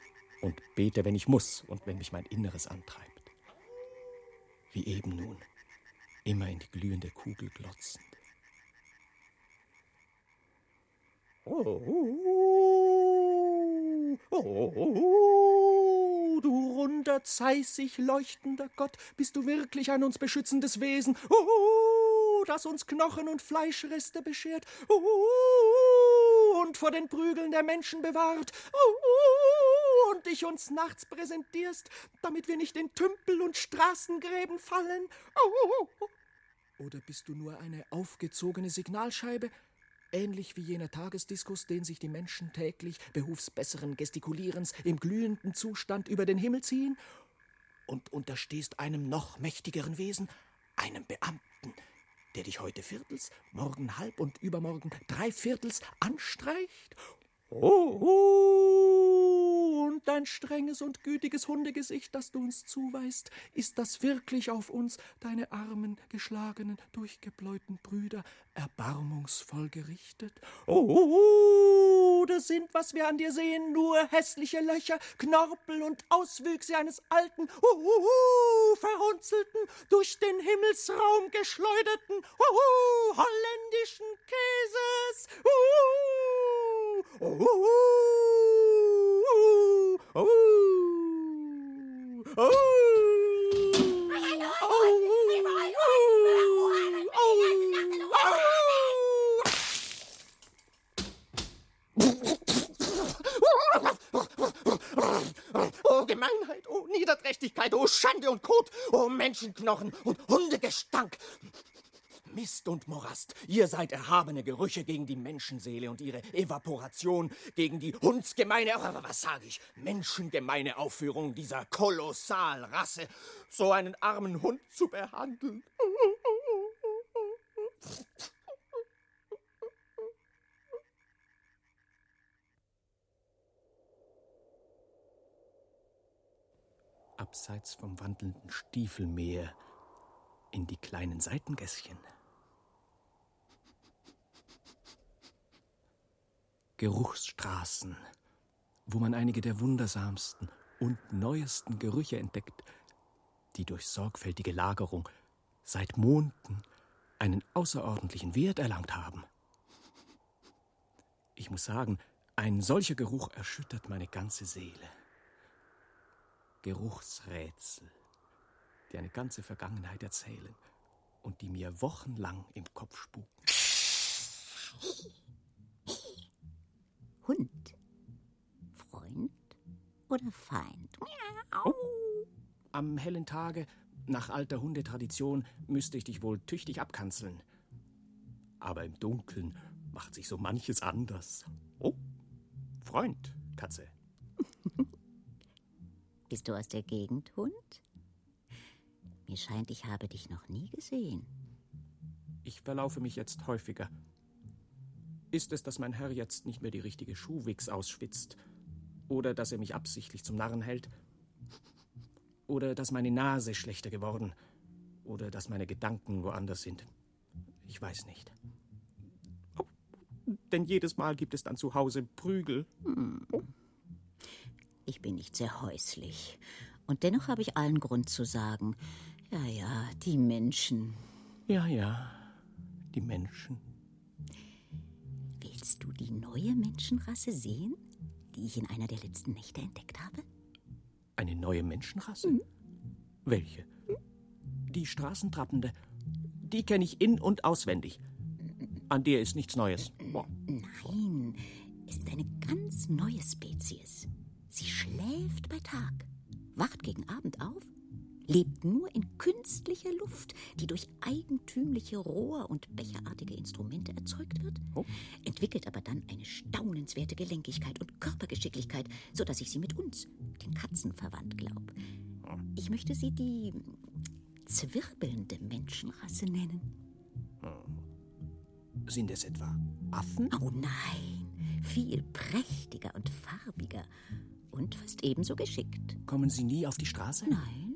und bete, wenn ich muss und wenn mich mein Inneres antreibt. Wie eben nun, immer in die glühende Kugel glotzend. Oh, oh, oh, oh, du runder, zeissig leuchtender Gott, bist du wirklich ein uns beschützendes Wesen, oh, das uns Knochen und Fleischreste beschert, oh, und vor den Prügeln der Menschen bewahrt. Uh, und dich uns nachts präsentierst, damit wir nicht in Tümpel und Straßengräben fallen. Uh, oder bist du nur eine aufgezogene Signalscheibe, ähnlich wie jener Tagesdiskus, den sich die Menschen täglich behufs besseren Gestikulierens im glühenden Zustand über den Himmel ziehen? Und unterstehst einem noch mächtigeren Wesen, einem Beamten, der dich heute viertels, morgen halb und übermorgen drei Viertels anstreicht? Oh, oh, und dein strenges und gütiges Hundegesicht, das du uns zuweist, ist das wirklich auf uns, deine armen, geschlagenen, durchgebläuten Brüder, erbarmungsvoll gerichtet? Oh, das sind, was wir an dir sehen, nur hässliche Löcher, Knorpel und Auswüchse eines alten, oh, verrunzelten, durch den Himmelsraum geschleuderten, oh, holländischen Käses. Oh, oh, oh, oh, oh. Oh Gemeinheit, oh Niederträchtigkeit, oh Schande und Kot, oh Menschenknochen und Hundegestank. Mist und Morast, ihr seid erhabene Gerüche gegen die Menschenseele und ihre Evaporation, gegen die hundsgemeine, aber was sage ich, menschengemeine Aufführung dieser Kolossalrasse, so einen armen Hund zu behandeln. Abseits vom wandelnden Stiefelmeer in die kleinen Seitengässchen. Geruchsstraßen, wo man einige der wundersamsten und neuesten Gerüche entdeckt, die durch sorgfältige Lagerung seit Monden einen außerordentlichen Wert erlangt haben. Ich muss sagen, ein solcher Geruch erschüttert meine ganze Seele. Geruchsrätsel, die eine ganze Vergangenheit erzählen und die mir wochenlang im Kopf spuken. Hund. Freund oder Feind? Oh. Am hellen Tage, nach alter Hundetradition, müsste ich dich wohl tüchtig abkanzeln. Aber im Dunkeln macht sich so manches anders. Oh, Freund, Katze. Bist du aus der Gegend, Hund? Mir scheint, ich habe dich noch nie gesehen. Ich verlaufe mich jetzt häufiger. Ist es, dass mein Herr jetzt nicht mehr die richtige Schuhwichs ausschwitzt? Oder dass er mich absichtlich zum Narren hält? Oder dass meine Nase schlechter geworden? Oder dass meine Gedanken woanders sind? Ich weiß nicht. Oh, denn jedes Mal gibt es dann zu Hause Prügel. Hm. Ich bin nicht sehr häuslich. Und dennoch habe ich allen Grund zu sagen, ja, ja, die Menschen. Ja, ja, die Menschen. Willst du die neue Menschenrasse sehen, die ich in einer der letzten Nächte entdeckt habe? Eine neue Menschenrasse? Mhm. Welche? Die Straßentrappende. Die kenne ich in- und auswendig. An der ist nichts Neues. Boah. Nein, es ist eine ganz neue Spezies. Sie schläft bei Tag, wacht gegen Abend auf, lebt nur in künstlicher Luft, die durch eigentümliche Rohr- und becherartige Instrumente erzeugt wird, oh. entwickelt aber dann eine staunenswerte Gelenkigkeit und Körpergeschicklichkeit, so dass ich sie mit uns, den Katzen, verwandt glaube. Ich möchte sie die zwirbelnde Menschenrasse nennen. Sind es etwa Affen? Oh nein, viel prächtiger und farbiger und fast ebenso geschickt. Kommen Sie nie auf die Straße? Nein.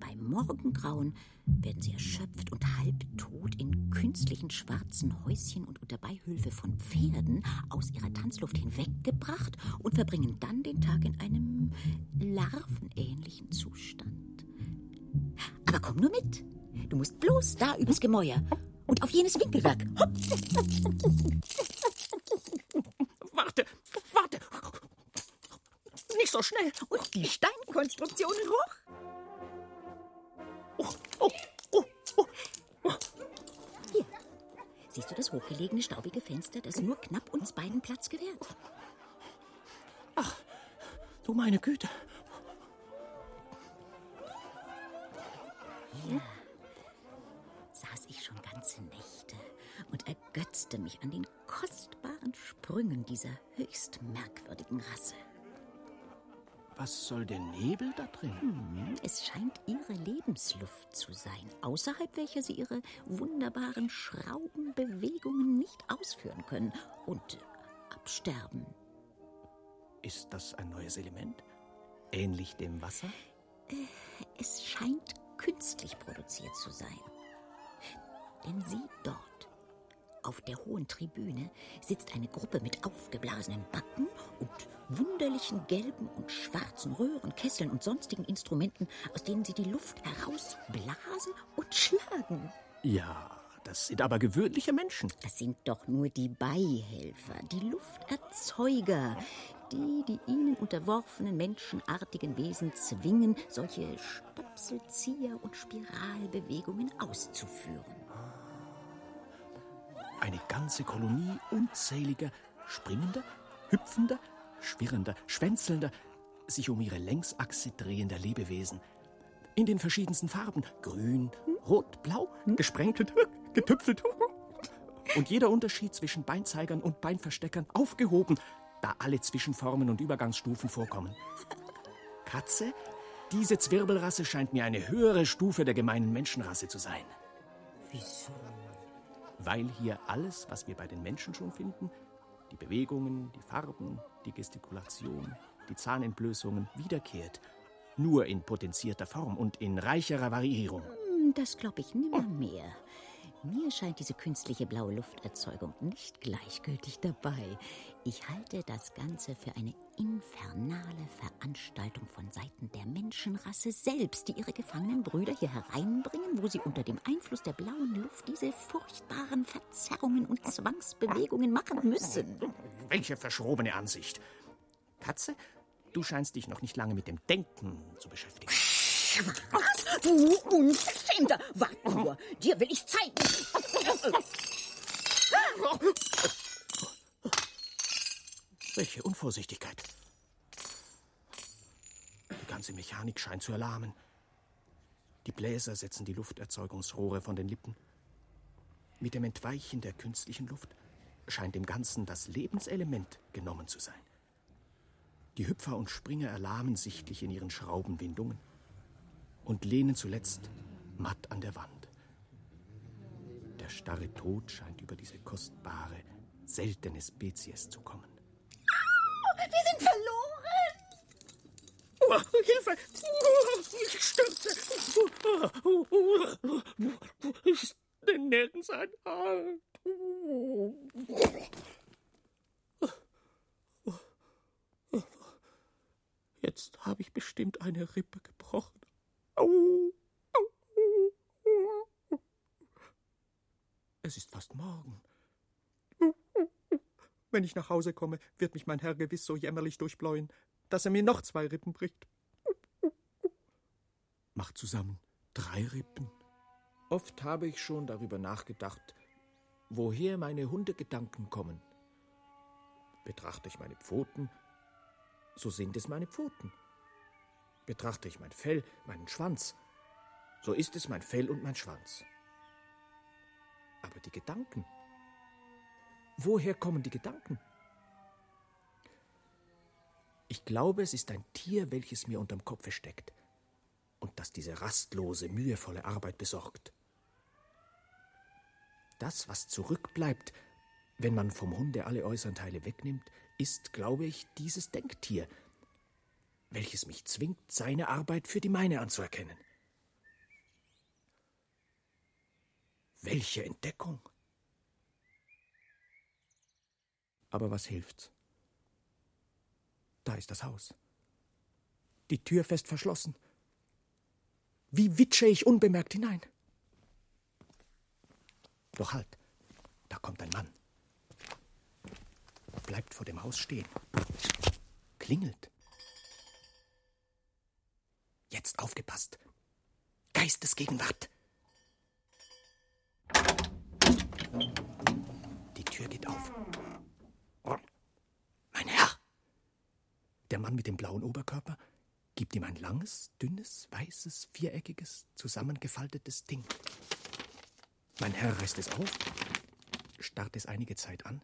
Beim Morgengrauen werden sie erschöpft und halbtot in künstlichen schwarzen Häuschen und unter Beihülfe von Pferden aus ihrer Tanzluft hinweggebracht und verbringen dann den Tag in einem larvenähnlichen Zustand. Aber komm nur mit. Du musst bloß da übers Gemäuer und auf jenes Winkelwerk. Warte, warte. Nicht so schnell. Und die Steinkonstruktionen hoch. Oh, oh, oh, oh. Hier. Siehst du das hochgelegene, staubige Fenster, das nur knapp uns beiden Platz gewährt. Du meine Güte. Hier saß ich schon ganze Nächte und ergötzte mich an den kostbaren Sprüngen dieser höchst merkwürdigen Rasse. Was soll der Nebel da drin? Hm, es scheint ihre Lebensluft zu sein, außerhalb welcher sie ihre wunderbaren Schraubenbewegungen nicht ausführen können und absterben. Ist das ein neues Element? Ähnlich dem Wasser? Es scheint künstlich produziert zu sein. Denn sieh dort. Auf der hohen Tribüne sitzt eine Gruppe mit aufgeblasenen Backen und wunderlichen gelben und schwarzen Röhren, Kesseln und sonstigen Instrumenten, aus denen sie die Luft herausblasen und schlagen. Ja, das sind aber gewöhnliche Menschen. Das sind doch nur die Beihelfer, die Lufterzeuger, die die ihnen unterworfenen menschenartigen Wesen zwingen, solche Stöpselzieher- und Spiralbewegungen auszuführen. Eine ganze Kolonie unzähliger, springender, hüpfender, schwirrender, schwänzelnder, sich um ihre Längsachse drehender Lebewesen. In den verschiedensten Farben. Grün, rot, blau, gesprenkelt, getüpfelt. Und jeder Unterschied zwischen Beinzeigern und Beinversteckern aufgehoben, da alle Zwischenformen und Übergangsstufen vorkommen. Katze, diese Zwirbelrasse scheint mir eine höhere Stufe der gemeinen Menschenrasse zu sein. Wieso? Weil hier alles, was wir bei den Menschen schon finden, die Bewegungen, die Farben, die Gestikulation, die Zahnentblößungen wiederkehrt, nur in potenzierter Form und in reicherer Variierung. Hm, Das glaube ich nimmer mehr. Mir scheint diese künstliche blaue Lufterzeugung nicht gleichgültig dabei. Ich halte das Ganze für eine infernale Veranstaltung von Seiten der Menschenrasse selbst, die ihre gefangenen Brüder hier hereinbringen, wo sie unter dem Einfluss der blauen Luft diese furchtbaren Verzerrungen und Zwangsbewegungen machen müssen. Welche verschrobene Ansicht. Katze, du scheinst dich noch nicht lange mit dem Denken zu beschäftigen. Was? Du Unverschämter! Wart nur! Dir will ich zeigen! Welche Unvorsichtigkeit. Die ganze Mechanik scheint zu erlahmen. Die Bläser setzen die Lufterzeugungsrohre von den Lippen. Mit dem Entweichen der künstlichen Luft scheint dem Ganzen das Lebenselement genommen zu sein. Die Hüpfer und Springer erlahmen sichtlich in ihren Schraubenwindungen und lehnen zuletzt matt an der Wand. Der starre Tod scheint über diese kostbare, seltene Spezies zu kommen. Wir sind verloren! Oh, Hilfe! Oh, ich stürze! Ich bin nirgends ein Halt. Jetzt habe ich bestimmt eine Rippe gebrochen. Au. Es ist fast morgen. Wenn ich nach Hause komme, wird mich mein Herr gewiss so jämmerlich durchbläuen, dass er mir noch zwei Rippen bricht. Macht zusammen drei Rippen. Oft habe ich schon darüber nachgedacht, woher meine Hundegedanken kommen. Betrachte ich meine Pfoten, so sind es meine Pfoten. Betrachte ich mein Fell, meinen Schwanz, so ist es mein Fell und mein Schwanz. Aber die Gedanken, woher kommen die Gedanken? Ich glaube, es ist ein Tier, welches mir unterm Kopfe steckt und das diese rastlose, mühevolle Arbeit besorgt. Das, was zurückbleibt, wenn man vom Hunde alle äußeren Teile wegnimmt, ist, glaube ich, dieses Denktier, welches mich zwingt, seine Arbeit für die meine anzuerkennen. Welche Entdeckung! Aber was hilft's? Da ist das Haus. Die Tür fest verschlossen. Wie witsche ich unbemerkt hinein? Doch halt, da kommt ein Mann. Bleibt vor dem Haus stehen. Klingelt. Jetzt aufgepasst. Geistesgegenwart. Tür geht auf. Mein Herr! Der Mann mit dem blauen Oberkörper gibt ihm ein langes, dünnes, weißes, viereckiges, zusammengefaltetes Ding. Mein Herr reißt es auf, starrt es einige Zeit an,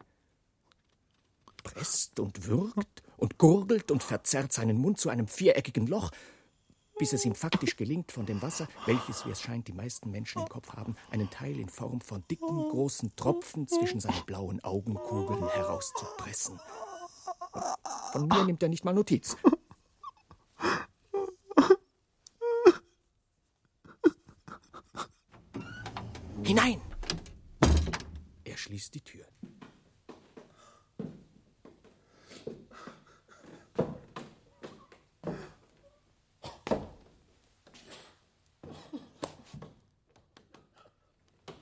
presst und würgt und gurgelt und verzerrt seinen Mund zu einem viereckigen Loch, bis es ihm faktisch gelingt, von dem Wasser, welches, wie es scheint, die meisten Menschen im Kopf haben, einen Teil in Form von dicken, großen Tropfen zwischen seine blauen Augenkugeln herauszupressen. Von mir nimmt er nicht mal Notiz. Hinein! Er schließt die Tür.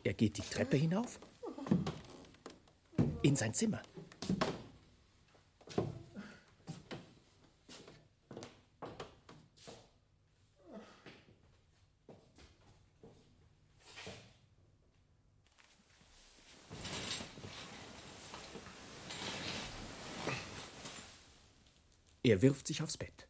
Er geht die Treppe hinauf in sein Zimmer. Er wirft sich aufs Bett.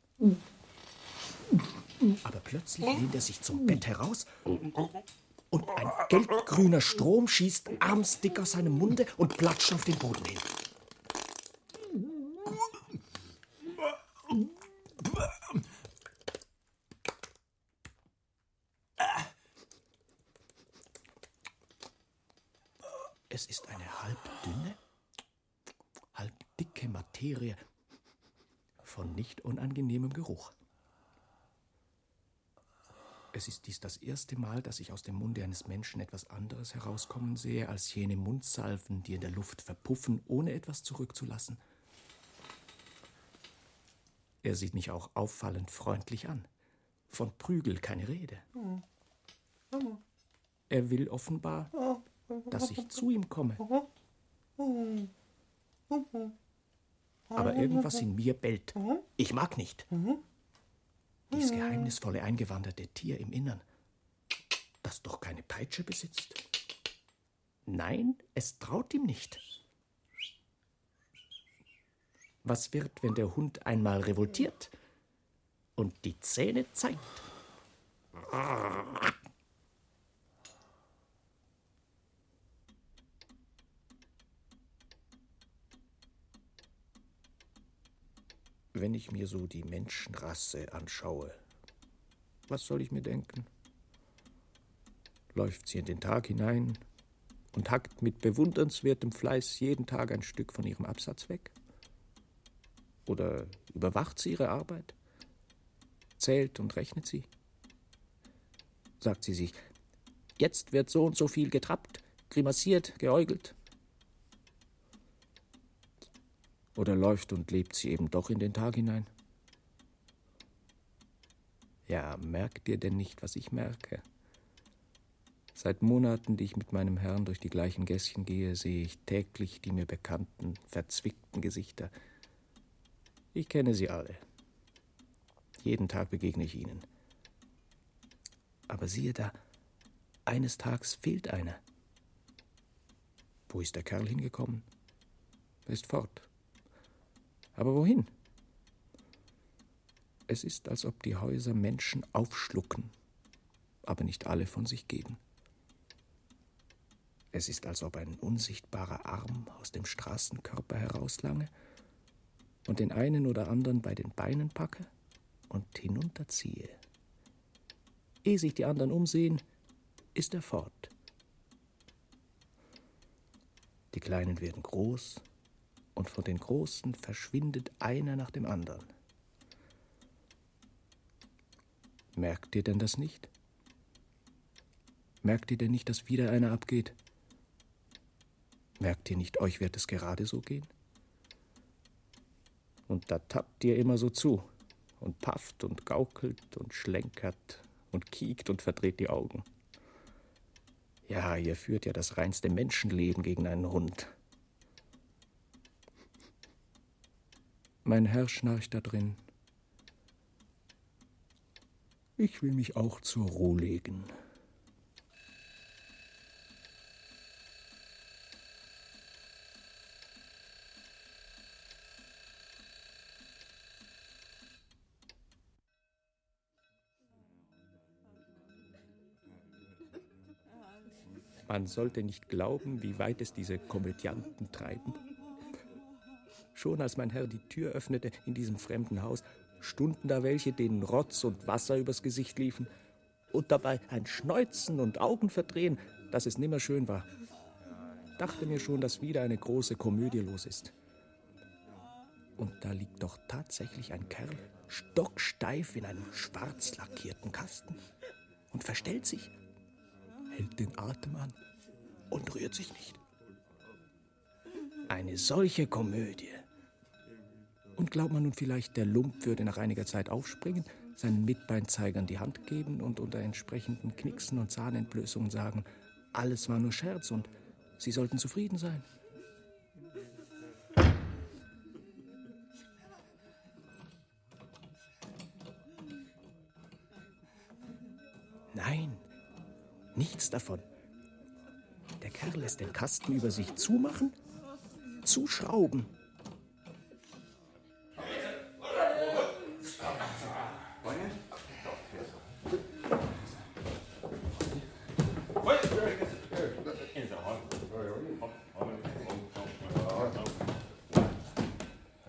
Aber plötzlich lehnt er sich zum Bett heraus und ein gelbgrüner Strom schießt armsdick aus seinem Munde und platscht auf den Boden hin. Es ist eine halbdünne, halbdicke Materie von nicht unangenehmem Geruch. Es ist dies das erste Mal, dass ich aus dem Munde eines Menschen etwas anderes herauskommen sehe als jene Mundsalven, die in der Luft verpuffen, ohne etwas zurückzulassen. Er sieht mich auch auffallend freundlich an. Von Prügel keine Rede. Er will offenbar, dass ich zu ihm komme. Aber irgendwas in mir bellt. Ich mag nicht. Dies geheimnisvolle eingewanderte Tier im Innern, das doch keine Peitsche besitzt. Nein, es traut ihm nicht. Was wird, wenn der Hund einmal revoltiert und die Zähne zeigt? Wenn ich mir so die Menschenrasse anschaue, was soll ich mir denken? Läuft sie in den Tag hinein und hackt mit bewundernswertem Fleiß jeden Tag ein Stück von ihrem Absatz weg? Oder überwacht sie ihre Arbeit? Zählt und rechnet sie? Sagt sie sich, jetzt wird so und so viel getrappt, grimassiert, geäugelt? Oder läuft und lebt sie eben doch in den Tag hinein? Ja, merkt ihr denn nicht, was ich merke? Seit Monaten, die ich mit meinem Herrn durch die gleichen Gässchen gehe, sehe ich täglich die mir bekannten, verzwickten Gesichter. Ich kenne sie alle. Jeden Tag begegne ich ihnen. Aber siehe da, eines Tages fehlt einer. Wo ist der Kerl hingekommen? Er ist fort. Aber wohin? Es ist, als ob die Häuser Menschen aufschlucken, aber nicht alle von sich geben. Es ist, als ob ein unsichtbarer Arm aus dem Straßenkörper herauslange und den einen oder anderen bei den Beinen packe und hinunterziehe. Ehe sich die anderen umsehen, ist er fort. Die Kleinen werden groß und von den Großen verschwindet einer nach dem anderen. Merkt ihr denn das nicht? Merkt ihr denn nicht, dass wieder einer abgeht? Merkt ihr nicht, euch wird es gerade so gehen? Und da tappt ihr immer so zu und pafft und gaukelt und schlenkert und kiekt und verdreht die Augen. Ja, ihr führt ja das reinste Menschenleben gegen einen Hund. Mein Herr schnarcht da drin. Ich will mich auch zur Ruhe legen. Man sollte nicht glauben, wie weit es diese Komödianten treiben. Schon als mein Herr die Tür öffnete in diesem fremden Haus, stunden da welche, denen Rotz und Wasser übers Gesicht liefen und dabei ein Schneuzen und Augenverdrehen, dass es nimmer schön war. Dachte mir schon, dass wieder eine große Komödie los ist. Und da liegt doch tatsächlich ein Kerl, stocksteif in einem schwarz lackierten Kasten und verstellt sich, hält den Atem an und rührt sich nicht. Eine solche Komödie. Und glaubt man nun vielleicht, der Lump würde nach einiger Zeit aufspringen, seinen Mitbeinzeigern die Hand geben und unter entsprechenden Knicksen und Zahnentblößungen sagen, alles war nur Scherz und sie sollten zufrieden sein. Nein, nichts davon. Kerl lässt den Kasten über sich zumachen, zuschrauben.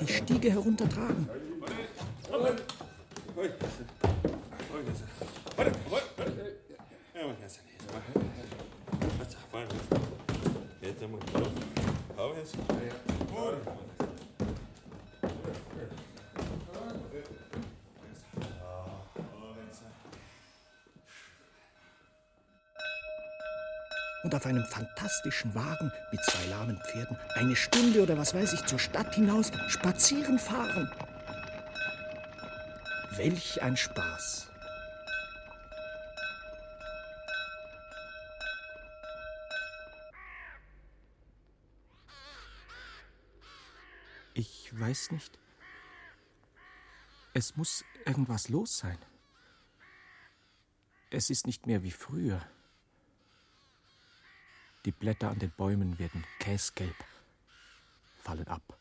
Die Stiege heruntertragen. Auf einem fantastischen Wagen mit zwei lahmen Pferden eine Stunde oder was weiß ich zur Stadt hinaus spazieren fahren. Welch ein Spaß. Ich weiß nicht. Es muss irgendwas los sein. Es ist nicht mehr wie früher. Die Blätter an den Bäumen werden käsgelb, fallen ab.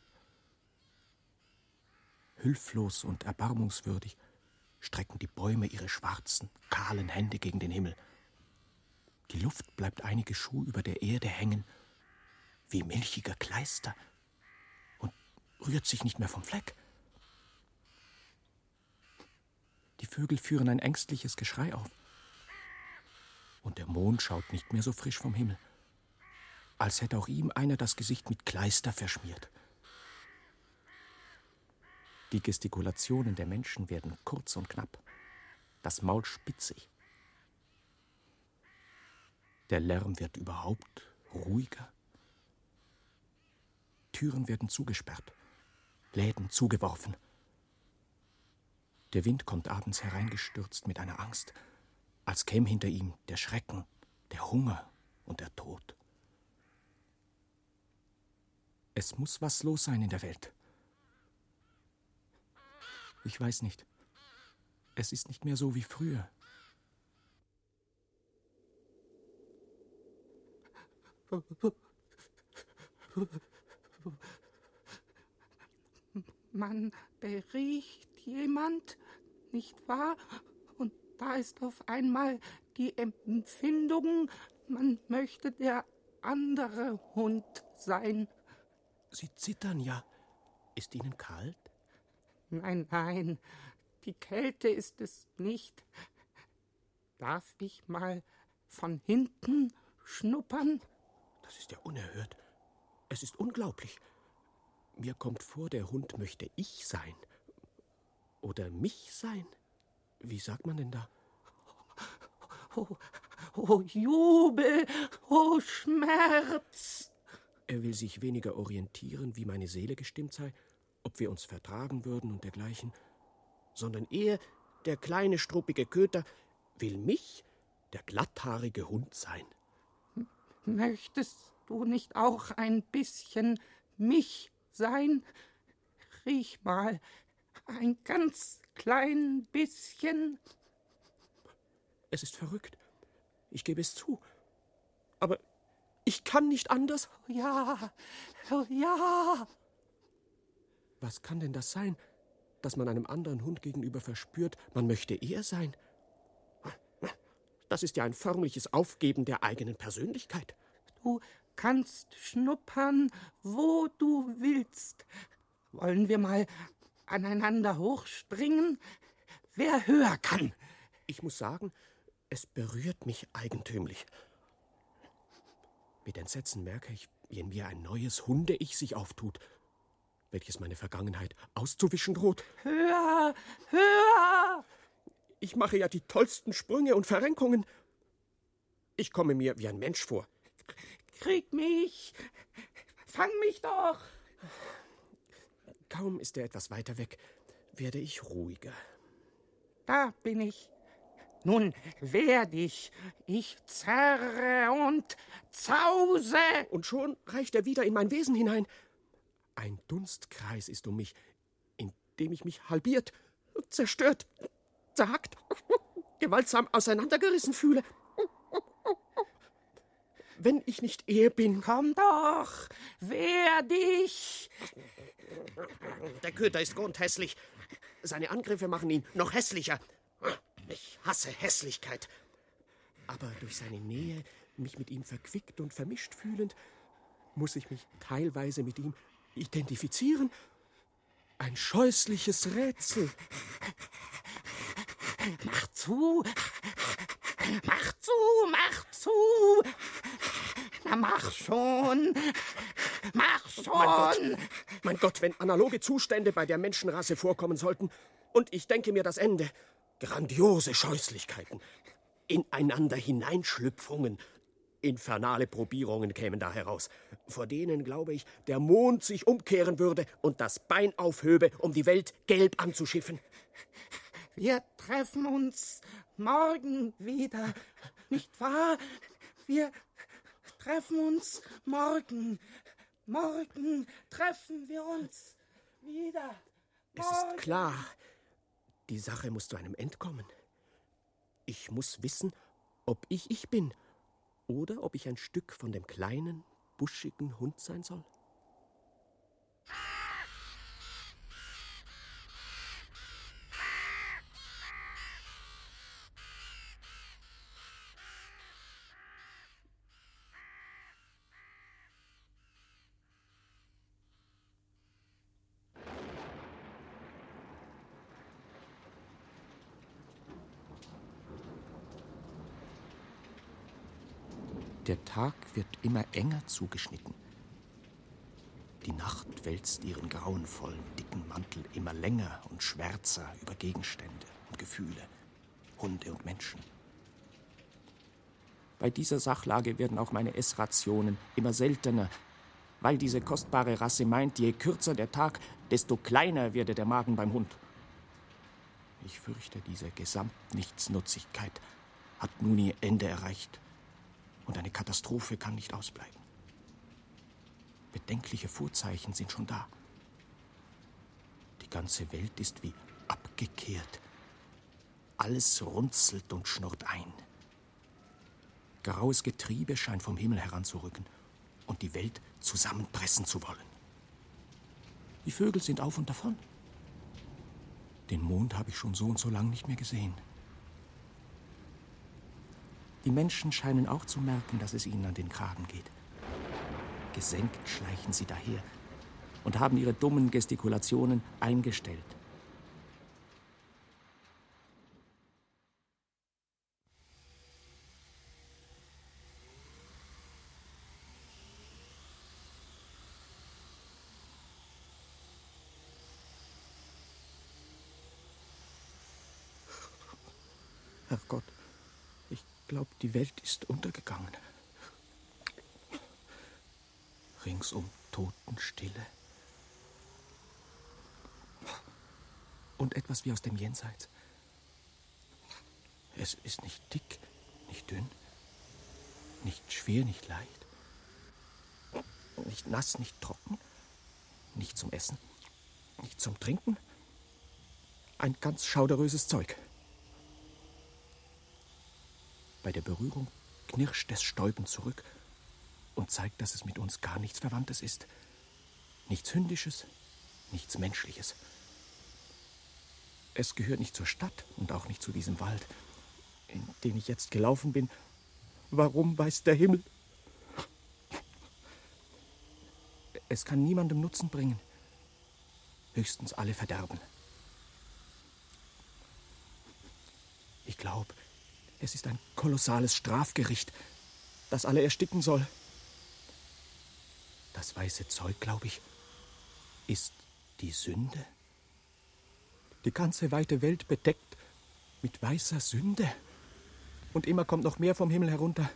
Hilflos und erbarmungswürdig strecken die Bäume ihre schwarzen, kahlen Hände gegen den Himmel. Die Luft bleibt einige Schuh über der Erde hängen, wie milchiger Kleister, und rührt sich nicht mehr vom Fleck. Die Vögel führen ein ängstliches Geschrei auf. Und der Mond schaut nicht mehr so frisch vom Himmel als hätte auch ihm einer das Gesicht mit Kleister verschmiert. Die Gestikulationen der Menschen werden kurz und knapp, das Maul spitzig. Der Lärm wird überhaupt ruhiger. Türen werden zugesperrt, Läden zugeworfen. Der Wind kommt abends hereingestürzt mit einer Angst, als käme hinter ihm der Schrecken, der Hunger und der Tod. Es muss was los sein in der Welt. Ich weiß nicht. Es ist nicht mehr so wie früher. Man beriecht jemand, nicht wahr? Und da ist auf einmal die Empfindung, man möchte der andere Hund sein. Sie zittern ja. Ist Ihnen kalt? Nein, nein, die Kälte ist es nicht. Darf ich mal von hinten schnuppern? Das ist ja unerhört. Es ist unglaublich. Mir kommt vor, der Hund möchte ich sein. Oder mich sein. Wie sagt man denn da? Oh, oh Jubel, oh Schmerz. Er will sich weniger orientieren, wie meine Seele gestimmt sei, ob wir uns vertragen würden und dergleichen, sondern er, der kleine struppige Köter, will mich, der glatthaarige Hund sein. Möchtest du nicht auch ein bisschen mich sein? Riech mal, ein ganz klein bisschen. Es ist verrückt. Ich gebe es zu. Aber ich kann nicht anders. Ja, oh ja. Was kann denn das sein, dass man einem anderen Hund gegenüber verspürt, man möchte er sein? Das ist ja ein förmliches Aufgeben der eigenen Persönlichkeit. Du kannst schnuppern, wo du willst. Wollen wir mal aneinander hochspringen? Wer höher kann. Ich muss sagen, es berührt mich eigentümlich. Mit Entsetzen merke ich, wie in mir ein neues Hunde-Ich sich auftut, welches meine Vergangenheit auszuwischen droht. Höher, höher! Ich mache ja die tollsten Sprünge und Verrenkungen. Ich komme mir wie ein Mensch vor. Krieg mich! Fang mich doch! Kaum ist er etwas weiter weg, werde ich ruhiger. Da bin ich. Nun wehr dich. Ich zerre und zause. Und schon reicht er wieder in mein Wesen hinein. Ein Dunstkreis ist um mich, in dem ich mich halbiert, zerstört, zerhackt, gewaltsam auseinandergerissen fühle. Wenn ich nicht er bin. Komm doch, wehr dich. Der Köter ist grundhässlich. Seine Angriffe machen ihn noch hässlicher. Ich hasse Hässlichkeit. Aber durch seine Nähe, mich mit ihm verquickt und vermischt fühlend, muss ich mich teilweise mit ihm identifizieren. Ein scheußliches Rätsel. Mach zu! Mach zu! Mach zu! Na mach schon! Mach schon! Mein Gott, mein Gott, wenn analoge Zustände bei der Menschenrasse vorkommen sollten, und ich denke mir das Ende. Grandiose Scheußlichkeiten, ineinander Hineinschlüpfungen, infernale Probierungen kämen da heraus, vor denen, glaube ich, der Mond sich umkehren würde und das Bein aufhöbe, um die Welt gelb anzuschiffen. Wir treffen uns morgen wieder, nicht wahr? Wir treffen uns morgen. Morgen treffen wir uns wieder. Es ist klar, die Sache muss zu einem End kommen. Ich muss wissen, ob ich ich bin oder ob ich ein Stück von dem kleinen, buschigen Hund sein soll. Der Tag wird immer enger zugeschnitten. Die Nacht wälzt ihren grauenvollen, dicken Mantel immer länger und schwärzer über Gegenstände und Gefühle, Hunde und Menschen. Bei dieser Sachlage werden auch meine Essrationen immer seltener, weil diese kostbare Rasse meint, je kürzer der Tag, desto kleiner werde der Magen beim Hund. Ich fürchte, diese Gesamtnichtsnutzigkeit hat nun ihr Ende erreicht und eine Katastrophe kann nicht ausbleiben. Bedenkliche Vorzeichen sind schon da. Die ganze Welt ist wie abgekehrt. Alles runzelt und schnurrt ein. Graues Getriebe scheint vom Himmel heranzurücken und die Welt zusammenpressen zu wollen. Die Vögel sind auf und davon. Den Mond habe ich schon so und so lang nicht mehr gesehen. Die Menschen scheinen auch zu merken, dass es ihnen an den Kragen geht. Gesenkt schleichen sie daher und haben ihre dummen Gestikulationen eingestellt. Herrgott, ich glaube, die Welt ist untergegangen. Ringsum Totenstille. Und etwas wie aus dem Jenseits. Es ist nicht dick, nicht dünn, nicht schwer, nicht leicht, nicht nass, nicht trocken, nicht zum Essen, nicht zum Trinken. Ein ganz schauderöses Zeug. Bei der Berührung knirscht es stäubend zurück und zeigt, dass es mit uns gar nichts Verwandtes ist. Nichts Hündisches, nichts Menschliches. Es gehört nicht zur Stadt und auch nicht zu diesem Wald. in den ich jetzt gelaufen bin, warum weiß der Himmel? Es kann niemandem Nutzen bringen, höchstens alle verderben. Ich glaube, es ist ein kolossales Strafgericht, das alle ersticken soll. Das weiße Zeug, glaube ich, ist die Sünde. Die ganze weite Welt bedeckt mit weißer Sünde. Und immer kommt noch mehr vom Himmel herunter.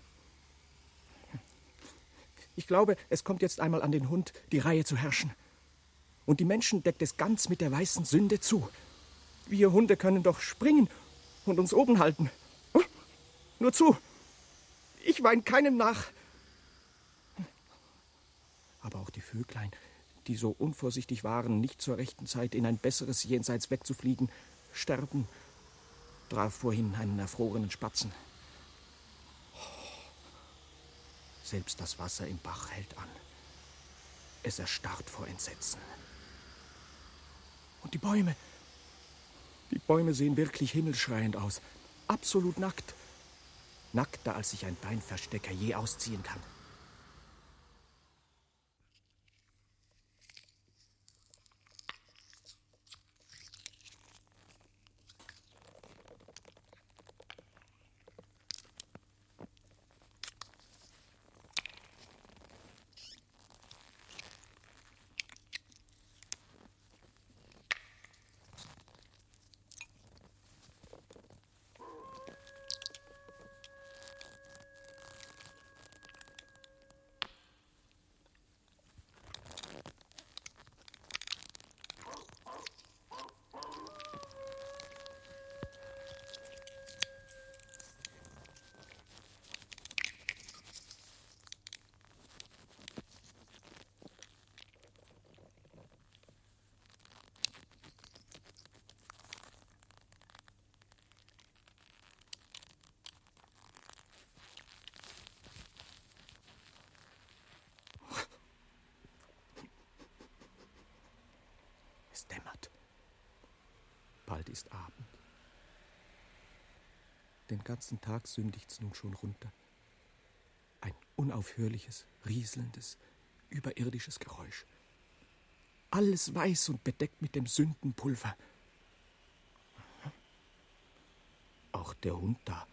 Ich glaube, es kommt jetzt einmal an den Hund, die Reihe zu herrschen. Und die Menschen deckt es ganz mit der weißen Sünde zu. Wir Hunde können doch springen und uns oben halten. Nur zu. Ich weine keinem nach. Aber auch die Vöglein, die so unvorsichtig waren, nicht zur rechten Zeit in ein besseres Jenseits wegzufliegen, sterben, traf vorhin einen erfrorenen Spatzen. Selbst das Wasser im Bach hält an. Es erstarrt vor Entsetzen. Und die Bäume. Die Bäume sehen wirklich himmelschreiend aus. Absolut nackt. Nackter, als sich ein Beinverstecker je ausziehen kann. Es dämmert. Bald ist Abend. Den ganzen Tag sündigt's nun schon runter. Ein unaufhörliches, rieselndes, überirdisches Geräusch. Alles weiß und bedeckt mit dem Sündenpulver. Auch der Hund da,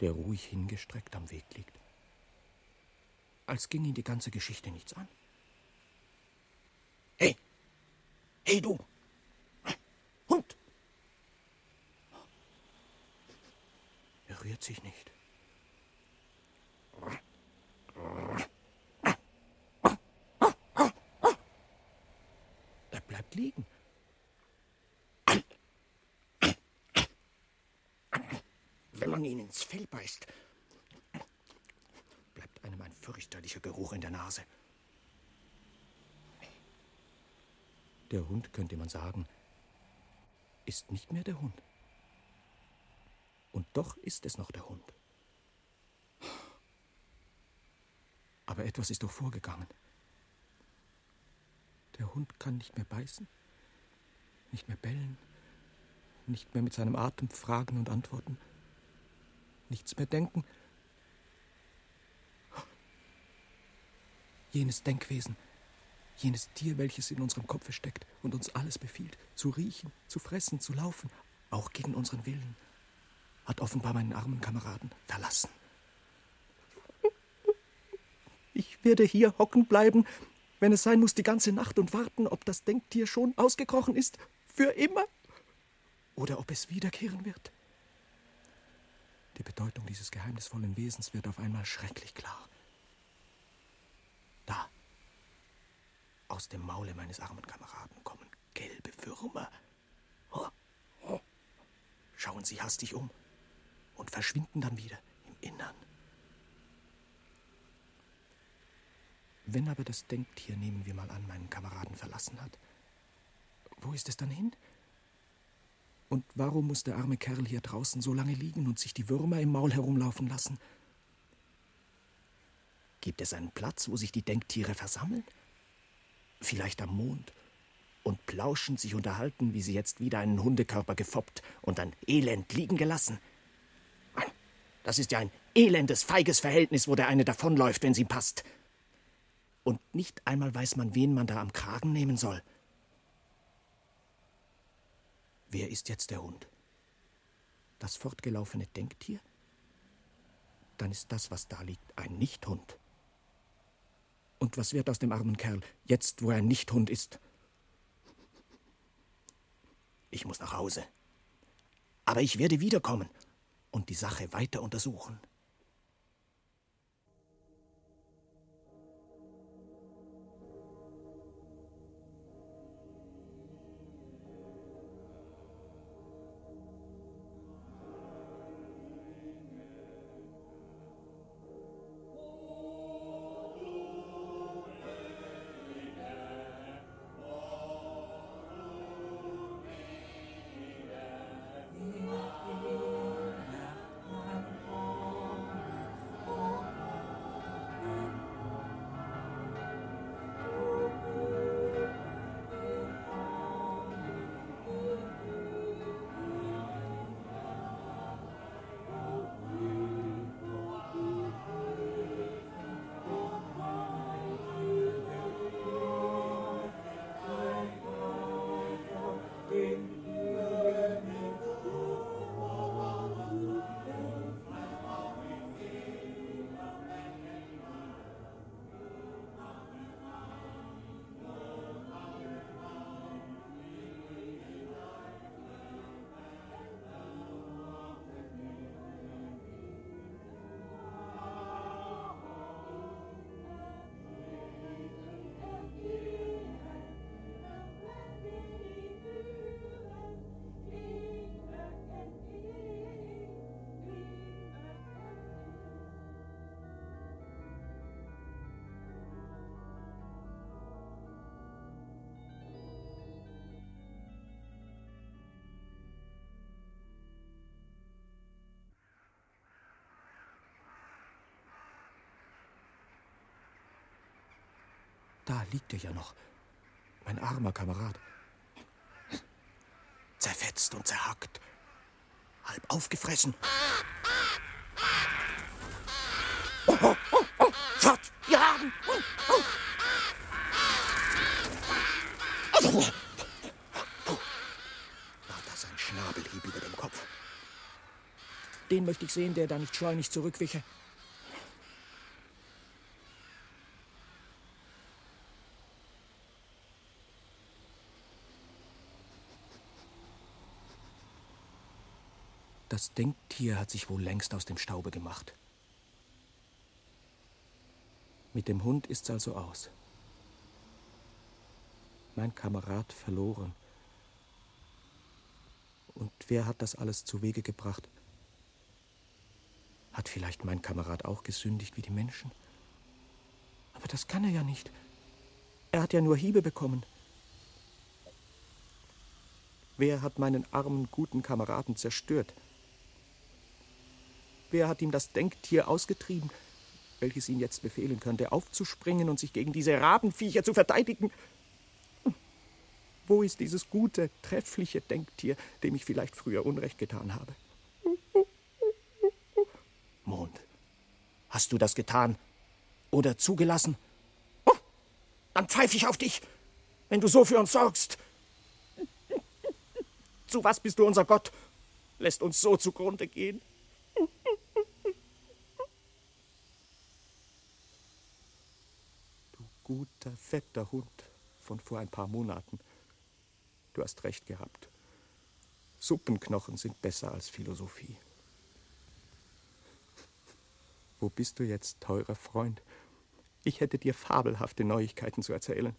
der ruhig hingestreckt am Weg liegt. Als ging ihn die ganze Geschichte nichts an. Hey, Hey du! Hund! Er rührt sich nicht. Er bleibt liegen. Wenn man ihn ins Fell beißt, bleibt einem ein fürchterlicher Geruch in der Nase. Der Hund, könnte man sagen, ist nicht mehr der Hund. Und doch ist es noch der Hund. Aber etwas ist doch vorgegangen. Der Hund kann nicht mehr beißen, nicht mehr bellen, nicht mehr mit seinem Atem fragen und antworten, nichts mehr denken. Jenes Denkwesen, Jenes Tier, welches in unserem Kopfe steckt und uns alles befiehlt, zu riechen, zu fressen, zu laufen, auch gegen unseren Willen, hat offenbar meinen armen Kameraden verlassen. Ich werde hier hocken bleiben, wenn es sein muss, die ganze Nacht und warten, ob das Denktier schon ausgekrochen ist, für immer, oder ob es wiederkehren wird. Die Bedeutung dieses geheimnisvollen Wesens wird auf einmal schrecklich klar. Da, aus dem Maule meines armen Kameraden kommen gelbe Würmer. Schauen sie hastig um und verschwinden dann wieder im Innern. Wenn aber das Denktier, nehmen wir mal an, meinen Kameraden verlassen hat, wo ist es dann hin? Und warum muss der arme Kerl hier draußen so lange liegen und sich die Würmer im Maul herumlaufen lassen? Gibt es einen Platz, wo sich die Denktiere versammeln? vielleicht am Mond, und plauschend sich unterhalten, wie sie jetzt wieder einen Hundekörper gefoppt und dann elend liegen gelassen. Das ist ja ein elendes, feiges Verhältnis, wo der eine davonläuft, wenn sie passt. Und nicht einmal weiß man, wen man da am Kragen nehmen soll. Wer ist jetzt der Hund? Das fortgelaufene Denktier? Dann ist das, was da liegt, ein Nichthund. Und was wird aus dem armen Kerl, jetzt wo er ein Nichthund ist? Ich muss nach Hause. Aber ich werde wiederkommen und die Sache weiter untersuchen. Da liegt er ja noch. Mein armer Kamerad. Zerfetzt und zerhackt. Halb aufgefressen. Oh, oh, oh, oh. Fort! Wir haben! Oh, oh. War das ein Schnabelhieb über dem Kopf? Den möchte ich sehen, der da nicht schleunig zurückwiche. Das Denktier hat sich wohl längst aus dem Staube gemacht. Mit dem Hund ist's also aus. Mein Kamerad verloren. Und wer hat das alles zu Wege gebracht? Hat vielleicht mein Kamerad auch gesündigt wie die Menschen? Aber das kann er ja nicht. Er hat ja nur Hiebe bekommen. Wer hat meinen armen, guten Kameraden zerstört? Wer hat ihm das Denktier ausgetrieben, welches ihn jetzt befehlen könnte, aufzuspringen und sich gegen diese Rabenviecher zu verteidigen? Wo ist dieses gute, treffliche Denktier, dem ich vielleicht früher Unrecht getan habe? Mond, hast du das getan oder zugelassen? Oh, dann pfeife ich auf dich, wenn du so für uns sorgst. Zu was bist du unser Gott? Lässt uns so zugrunde gehen? Guter, fetter Hund von vor ein paar Monaten. Du hast recht gehabt. Suppenknochen sind besser als Philosophie. Wo bist du jetzt, teurer Freund? Ich hätte dir fabelhafte Neuigkeiten zu erzählen.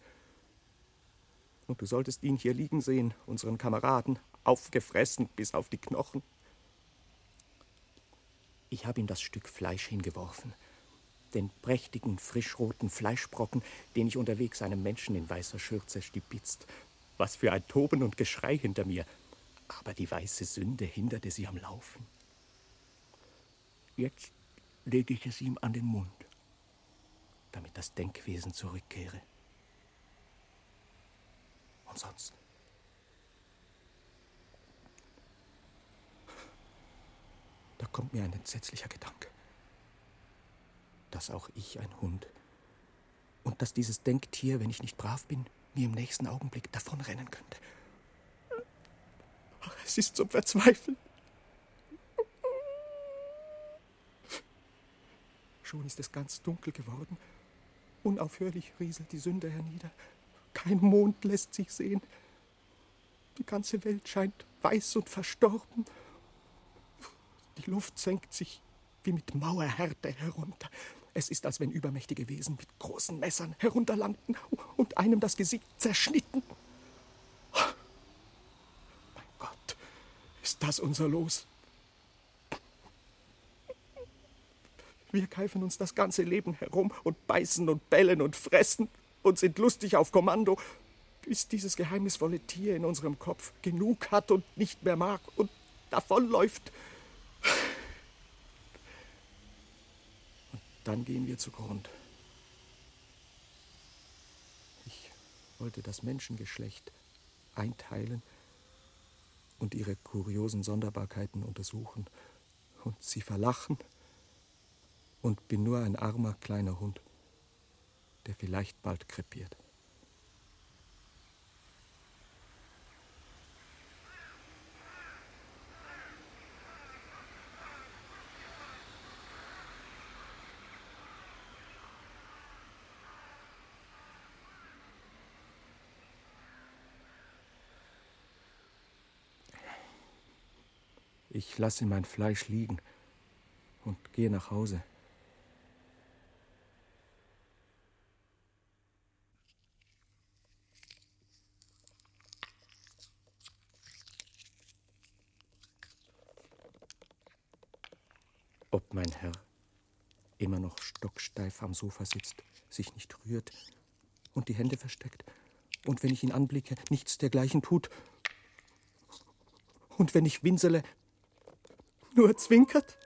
Und du solltest ihn hier liegen sehen, unseren Kameraden, aufgefressen bis auf die Knochen. Ich habe ihm das Stück Fleisch hingeworfen den prächtigen, frischroten Fleischbrocken, den ich unterwegs einem Menschen in weißer Schürze stibitzt. Was für ein Toben und Geschrei hinter mir. Aber die weiße Sünde hinderte sie am Laufen. Jetzt lege ich es ihm an den Mund, damit das Denkwesen zurückkehre. Und sonst? Da kommt mir ein entsetzlicher Gedanke. Dass auch ich ein Hund und dass dieses Denktier, wenn ich nicht brav bin, mir im nächsten Augenblick davonrennen könnte. Es ist zum Verzweifeln. Schon ist es ganz dunkel geworden. Unaufhörlich rieselt die Sünde hernieder. Kein Mond lässt sich sehen. Die ganze Welt scheint weiß und verstorben. Die Luft senkt sich wie mit Mauerhärte herunter. Es ist, als wenn übermächtige Wesen mit großen Messern herunterlangten und einem das Gesicht zerschnitten. Mein Gott, ist das unser Los? Wir keifen uns das ganze Leben herum und beißen und bellen und fressen und sind lustig auf Kommando, bis dieses geheimnisvolle Tier in unserem Kopf genug hat und nicht mehr mag und davonläuft. Und dann gehen wir zugrund. Ich wollte das Menschengeschlecht einteilen und ihre kuriosen Sonderbarkeiten untersuchen und sie verlachen und bin nur ein armer kleiner Hund, der vielleicht bald krepiert. Ich lasse mein Fleisch liegen und gehe nach Hause. Ob mein Herr immer noch stocksteif am Sofa sitzt, sich nicht rührt und die Hände versteckt, und wenn ich ihn anblicke, nichts dergleichen tut, und wenn ich winsele, nur zwinkert?